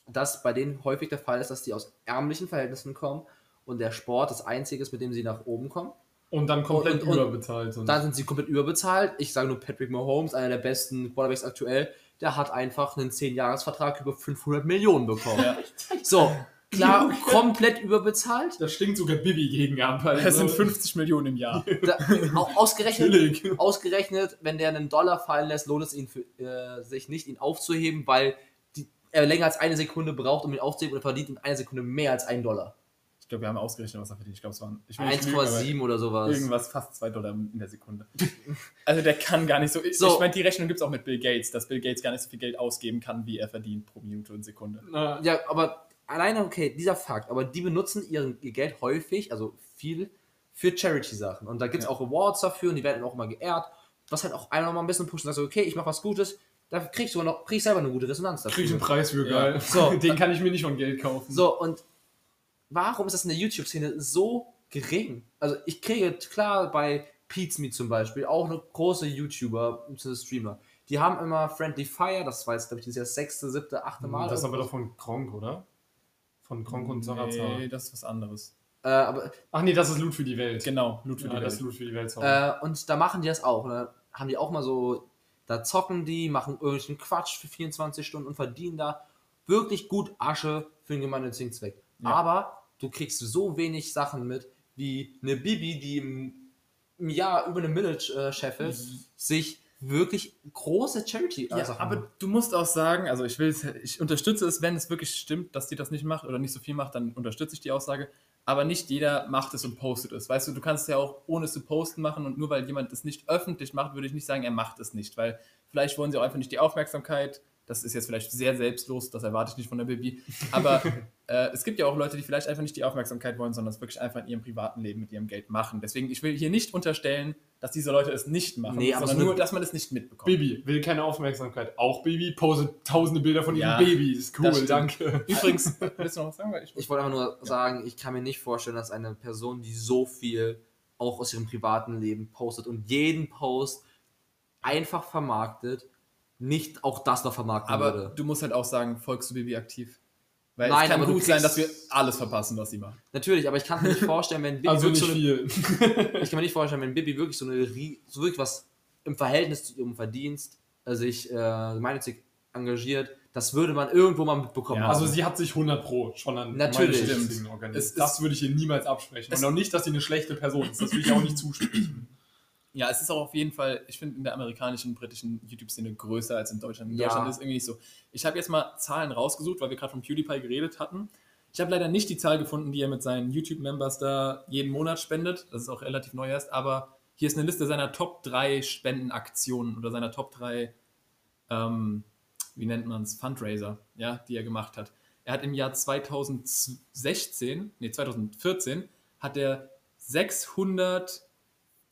das bei denen häufig der Fall ist, dass die aus ärmlichen Verhältnissen kommen und der Sport das einzige ist, mit dem sie nach oben kommen. Und dann komplett Und- und- überbezahlt. Und Dann sind sie komplett überbezahlt. Ich sage nur Patrick Mahomes, einer der besten Quarterbacks aktuell, der hat einfach einen 10-Jahres-Vertrag über 500 Millionen bekommen. Ja. So, klar, komplett überbezahlt. da stinkt sogar Bibi gegen ab. Also, Das sind 50 Millionen im Jahr. Da, au- ausgerechnet, ausgerechnet, wenn der einen Dollar fallen lässt, lohnt es ihn für, äh, sich nicht, ihn aufzuheben, weil er länger als eine Sekunde braucht, um ihn aufzuheben und er verdient in einer Sekunde mehr als einen Dollar. Ich glaube, wir haben ausgerechnet, was er verdient. Ich glaube, es waren ich will nicht lügen, 1,7 oder sowas. Irgendwas, fast 2 Dollar in der Sekunde. Also der kann gar nicht so. Ich, So. ich meine, die Rechnung gibt es auch mit Bill Gates, dass Bill Gates gar nicht so viel Geld ausgeben kann, wie er verdient pro Minute und Sekunde. Ja, aber alleine, okay, dieser Fakt, aber die benutzen ihren, ihr Geld häufig, also viel, für Charity-Sachen. Und da gibt es Ja. auch Awards dafür und die werden auch immer geehrt, was halt auch einer noch mal ein bisschen pushen, sagst du, okay, ich mache was Gutes, da kriegst du noch, krieg ich selber eine gute Resonanz dafür. krieg ich einen Preis für, Ja. geil. So. Den kann ich mir nicht von Geld kaufen. So, und warum ist das in der YouTube-Szene so gering? Also ich kriege, klar, bei Me zum Beispiel, auch eine große YouTuber, bzw. Streamer, die haben immer Friendly Fire, das war jetzt, glaube ich, dieses Jahr sechste, siebte, achte Mal. Das ist aber doch von Kronk, oder? Von Kronk und Sarazar. Nee, das ist was anderes. äh, aber Ach nee, das ist Loot für die Welt. Genau, Loot für Ja, die das ist Welt. Loot für die Welt. Äh, und da machen die das auch. Und da haben die auch mal so, da zocken die, machen irgendwelchen Quatsch für 24 Stunden und verdienen da wirklich gut Asche für den gemeinnützigen Zweck. Ja. Aber du kriegst so wenig Sachen mit, wie eine Bibi, die im, im Jahr über eine Millage äh, scheffelt, sich wirklich große charity Ja, aber du musst auch sagen, also ich will es, ich unterstütze es, wenn es wirklich stimmt, dass die das nicht macht oder nicht so viel macht, dann unterstütze ich die Aussage. Aber nicht jeder macht es und postet es. Weißt du, du kannst es ja auch ohne es zu posten machen und nur weil jemand es nicht öffentlich macht, würde ich nicht sagen, er macht es nicht, weil vielleicht wollen sie auch einfach nicht die Aufmerksamkeit. Das ist jetzt vielleicht sehr selbstlos, das erwarte ich nicht von der Bibi. Aber äh, es gibt ja auch Leute, die vielleicht einfach nicht die Aufmerksamkeit wollen, sondern es wirklich einfach in ihrem privaten Leben mit ihrem Geld machen. Deswegen, ich will hier nicht unterstellen, dass diese Leute es nicht machen, Nee, aber sondern nur, dass man es nicht mitbekommt. Bibi will keine Aufmerksamkeit. Auch Bibi postet tausende Bilder von Ja, ihren Babys. Cool, das stimmt. danke. Übrigens, willst du noch was sagen? Ich, Ich wollte einfach nur sagen, ich kann mir nicht vorstellen, dass eine Person, die so viel auch aus ihrem privaten Leben postet und jeden Post einfach vermarktet, nicht auch das noch vermarkten aber würde. du musst halt auch sagen, folgst du Bibi aktiv? Weil Nein, es kann aber gut sein, dass wir alles verpassen, was sie macht. Natürlich, aber ich kann mir nicht vorstellen, wenn Bibi Also wirklich nicht so eine, viel. ich kann mir nicht vorstellen, wenn Bibi wirklich so eine so wirklich was im Verhältnis zu ihrem Verdienst äh, sich äh, gemeinnützig engagiert, das würde man irgendwo mal mitbekommen Ja, haben. Also sie hat sich 100 Pro schon an Natürlich. meine Stimmt. Dinge organisiert. Es das würde ich ihr niemals absprechen. Und auch nicht, dass sie eine schlechte Person ist. Das will ich ihr auch nicht zusprechen. Ja, es ist auch auf jeden Fall, ich finde, in der amerikanischen, britischen YouTube-Szene größer als in Deutschland. In Ja. Deutschland ist es irgendwie nicht so. Ich habe jetzt mal Zahlen rausgesucht, weil wir gerade von PewDiePie geredet hatten. Ich habe leider nicht die Zahl gefunden, die er mit seinen YouTube-Members da jeden Monat spendet. Das ist auch relativ neu erst, aber hier ist eine Liste seiner Top 3 Spendenaktionen oder seiner Top 3, ähm, wie nennt man es, Fundraiser, ja, die er gemacht hat. Er hat im Jahr 2016, nee, 2014, hat er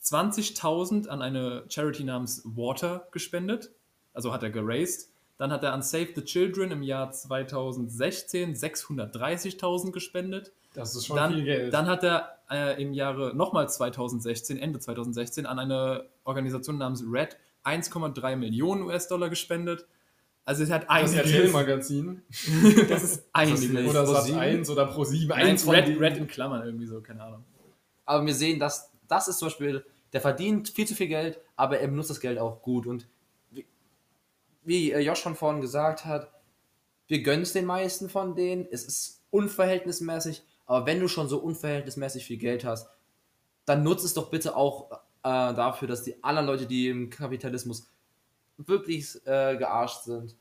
620.000 an eine Charity namens Water gespendet. Also hat er geraced. Dann hat er an Save the Children im Jahr 2016 630.000 gespendet. Das ist schon Dann, viel Geld. dann hat er äh, im Jahre nochmal 2016, Ende 2016, an eine Organisation namens Red 1,3 Millionen US-Dollar gespendet. Also es hat das einiges. RTL-Magazin. Das ist einiges. Oder Sat Pro7? 1 oder Pro 7. Nein, Eins von Red, denen. Red in Klammern irgendwie so, keine Ahnung. aber wir sehen, dass das ist zum Beispiel, der verdient viel zu viel Geld, aber er benutzt das Geld auch gut. Und wie, wie äh, Josh schon vorhin gesagt hat, wir gönnen es den meisten von denen. Es ist unverhältnismäßig, aber wenn du schon so unverhältnismäßig viel Geld hast, dann nutzt es doch bitte auch äh, dafür, dass die anderen Leute, die im Kapitalismus wirklich äh, gearscht sind,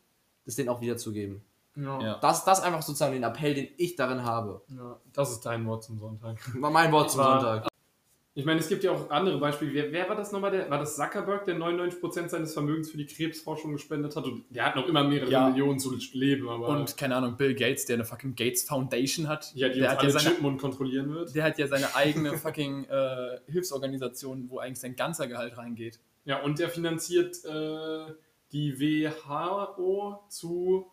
das denen auch wiederzugeben. Ja. Ja. Das, das ist einfach sozusagen den Appell, den ich darin habe. Ja, das ist dein Wort zum Sonntag. Mein Wort zum Sonntag. Ich meine, es gibt ja auch andere Beispiele. Wer, wer war das nochmal? Der, war das Zuckerberg, der 99% seines Vermögens für die Krebsforschung gespendet hat? Und der hat noch immer mehrere Ja. Millionen zu leben. Aber Und keine Ahnung, Bill Gates, der eine fucking Gates Foundation hat. ja, die der, uns hat ja seine, Chipmund kontrollieren wird. der hat ja seine eigene fucking äh, Hilfsorganisation, wo eigentlich sein ganzer Gehalt reingeht. Ja, und der finanziert äh, die WHO zu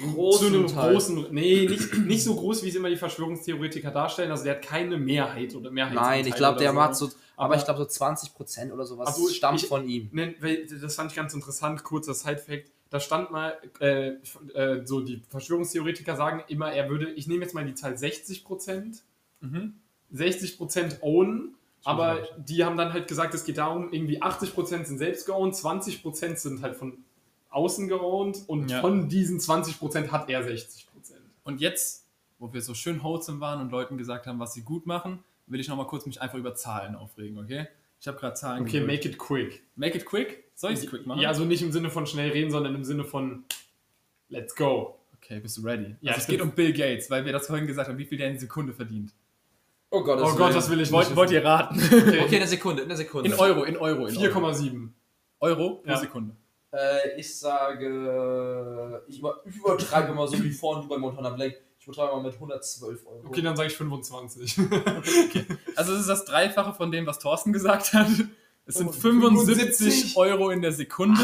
Großen zu einem Teil. großen, nee, nicht, nicht so groß, wie es immer die Verschwörungstheoretiker darstellen. Also der hat keine Mehrheit oder Mehrheit. Nein, ich glaube, der macht so, aber, Aber- ich glaube so 20% oder sowas Also, stammt ich- von ihm. Ne, das fand ich ganz interessant, kurzer Side-Fact. Da stand mal, äh, äh, so die Verschwörungstheoretiker sagen immer, er würde, ich nehme jetzt mal die Zahl 60 Prozent, Mhm. 60 Prozent own, aber die haben dann halt gesagt, es geht darum, irgendwie 80 Prozent sind selbst geowned, 20 Prozent sind halt von außen geowned und Ja. von diesen 20 Prozent hat er 60 Prozent. Und jetzt, wo wir so schön wholesome waren und Leuten gesagt haben, was sie gut machen, will ich noch mal kurz mich einfach über Zahlen aufregen, okay? Ich habe gerade Zahlen Okay, geholt. make it quick. Make it quick? Soll ich es quick machen? Ja, also nicht im Sinne von schnell reden, sondern im Sinne von let's go. Okay, bist du ready? Ja, also es geht um Bill Gates, weil wir das vorhin gesagt haben, wie viel der in Sekunde verdient. Oh Gott, Oh Gott, das will ich Wollt, nicht. wollt ihr raten? Okay, eine Sekunde, eine Sekunde. In Euro, in Euro, in Euro. 4,7. Euro pro Ja. Sekunde. Äh, ich sage, ich, über, übertreibe mal so wie vorhin bei Montana Black. Ich übertreibe mal mit 112 Euro. Okay, dann sage ich 25. Also es ist das Dreifache von dem, was Thorsten gesagt hat. Es sind Oh, 75 75? Euro in der Sekunde.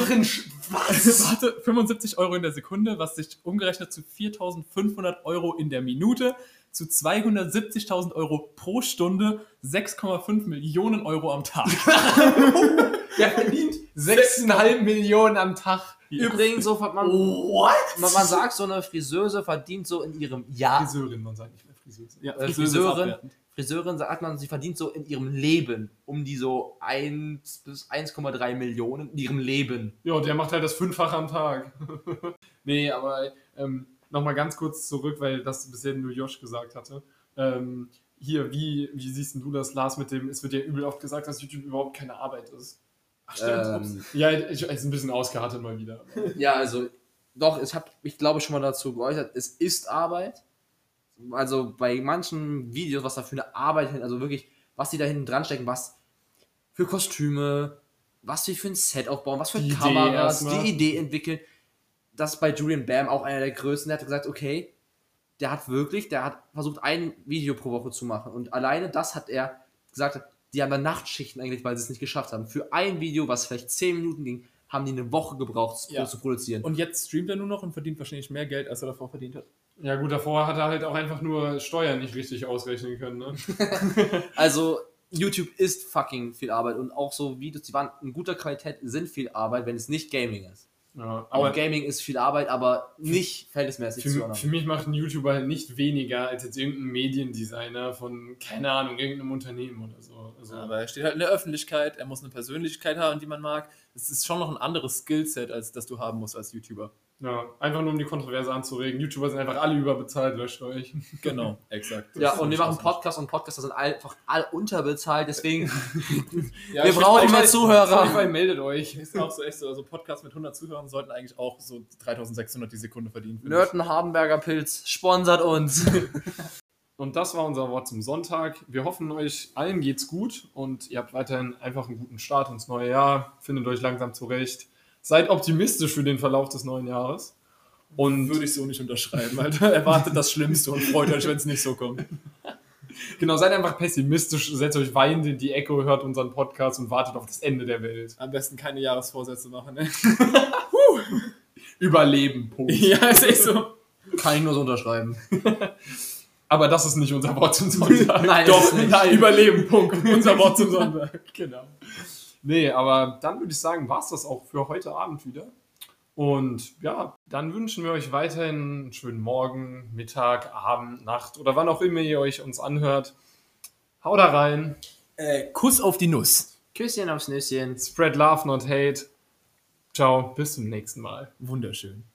was? Warte, 75 Euro in der Sekunde, was sich umgerechnet zu 4.500 Euro in der Minute, zu 270.000 Euro pro Stunde, 6,5 Millionen Euro am Tag. Der verdient 6,5 Millionen am Tag. übrigens so, man, What? man, man sagt, so eine Friseuse verdient so in ihrem Jahr. Friseurin, man sagt nicht mehr Friseuse. Ja, Äh, Friseurin. Friseurin sagt man, sie verdient so in ihrem Leben um die so 1 bis 1,3 Millionen in ihrem Leben. Ja, der macht halt das Fünffache am Tag. nee, aber ähm, nochmal ganz kurz zurück, weil das bisher nur Josh gesagt hatte. Ähm, hier, wie, wie siehst denn du das, Lars, mit dem, es wird ja übel oft gesagt, dass YouTube überhaupt keine Arbeit ist. Ach stimmt, Ähm. Ja, ich, ist ein bisschen ausgeartet mal wieder. Ja, also doch, ich habe ich glaube schon mal dazu geäußert, es ist Arbeit. Also bei manchen Videos, was da für eine Arbeit hin, also wirklich, was die da hinten dran stecken, was für Kostüme, was wir für ein Set aufbauen, was für Die Kameras, die Idee entwickeln. Das bei Julian Bam auch einer der größten. Der hat gesagt, okay, der hat wirklich, der hat versucht, ein Video pro Woche zu machen. Und alleine das hat er gesagt, die haben dann Nachtschichten eigentlich, weil sie es nicht geschafft haben. Für ein Video, was vielleicht 10 Minuten ging, haben die eine Woche gebraucht, Ja. zu produzieren. Und jetzt streamt er nur noch und verdient wahrscheinlich mehr Geld, als er davor verdient hat. Ja, gut, davor hat er halt auch einfach nur Steuern nicht richtig ausrechnen können. Ne? Also, YouTube ist fucking viel Arbeit und auch so Videos, die waren in guter Qualität, sind viel Arbeit, wenn es nicht Gaming ist. Ja, Auch aber Gaming ist viel Arbeit, aber nicht verhältnismäßig für, zueinander. für mich macht ein YouTuber halt nicht weniger als jetzt irgendein Mediendesigner von, keine Ahnung, irgendeinem Unternehmen oder so. Also, Aber er steht halt in der Öffentlichkeit, er muss eine Persönlichkeit haben, die man mag. Es ist schon noch ein anderes Skillset, als das du haben musst als YouTuber. Ja, einfach nur um die Kontroverse anzuregen. YouTuber sind einfach alle überbezahlt, löscht euch. Genau, exakt. Ja, und wir machen. Podcasts und Podcaster sind einfach alle unterbezahlt, deswegen Ja, Wir brauchen ich- Zuhörer. Spotify meldet euch. Ist auch so echt so. Also Podcasts mit 100 Zuhörern sollten eigentlich auch so 3600 die Sekunde verdienen. Nörten Hardenberger Pilz sponsert uns. Und das war unser Wort zum Sonntag. Wir hoffen, euch allen geht's gut und ihr habt weiterhin einfach einen guten Start ins neue Jahr. Findet euch langsam zurecht. Seid optimistisch für den Verlauf des neuen Jahres. Und Würde ich so nicht unterschreiben, Alter. Erwartet das Schlimmste und freut euch, wenn es nicht so kommt. genau, seid einfach pessimistisch, setzt euch weinend in die Ecke, hört unseren Podcast und wartet auf das Ende der Welt. Am besten keine Jahresvorsätze machen, ne? Überleben, Punkt. ja, ist echt so. Kann ich nur so unterschreiben. Aber das ist nicht unser Wort zum Sonntag. Nein, Doch, nein. Überleben, Punkt. Unser Wort zum Sonntag. Genau. Nee, aber dann würde ich sagen, war es das auch für heute Abend wieder. Und ja, dann wünschen wir euch weiterhin einen schönen Morgen, Mittag, Abend, Nacht oder wann auch immer ihr euch uns anhört. Haut da rein. Äh, Kuss auf die Nuss. Küsschen aufs Nüsschen. Spread love, not hate. Ciao, bis zum nächsten Mal. Wunderschön.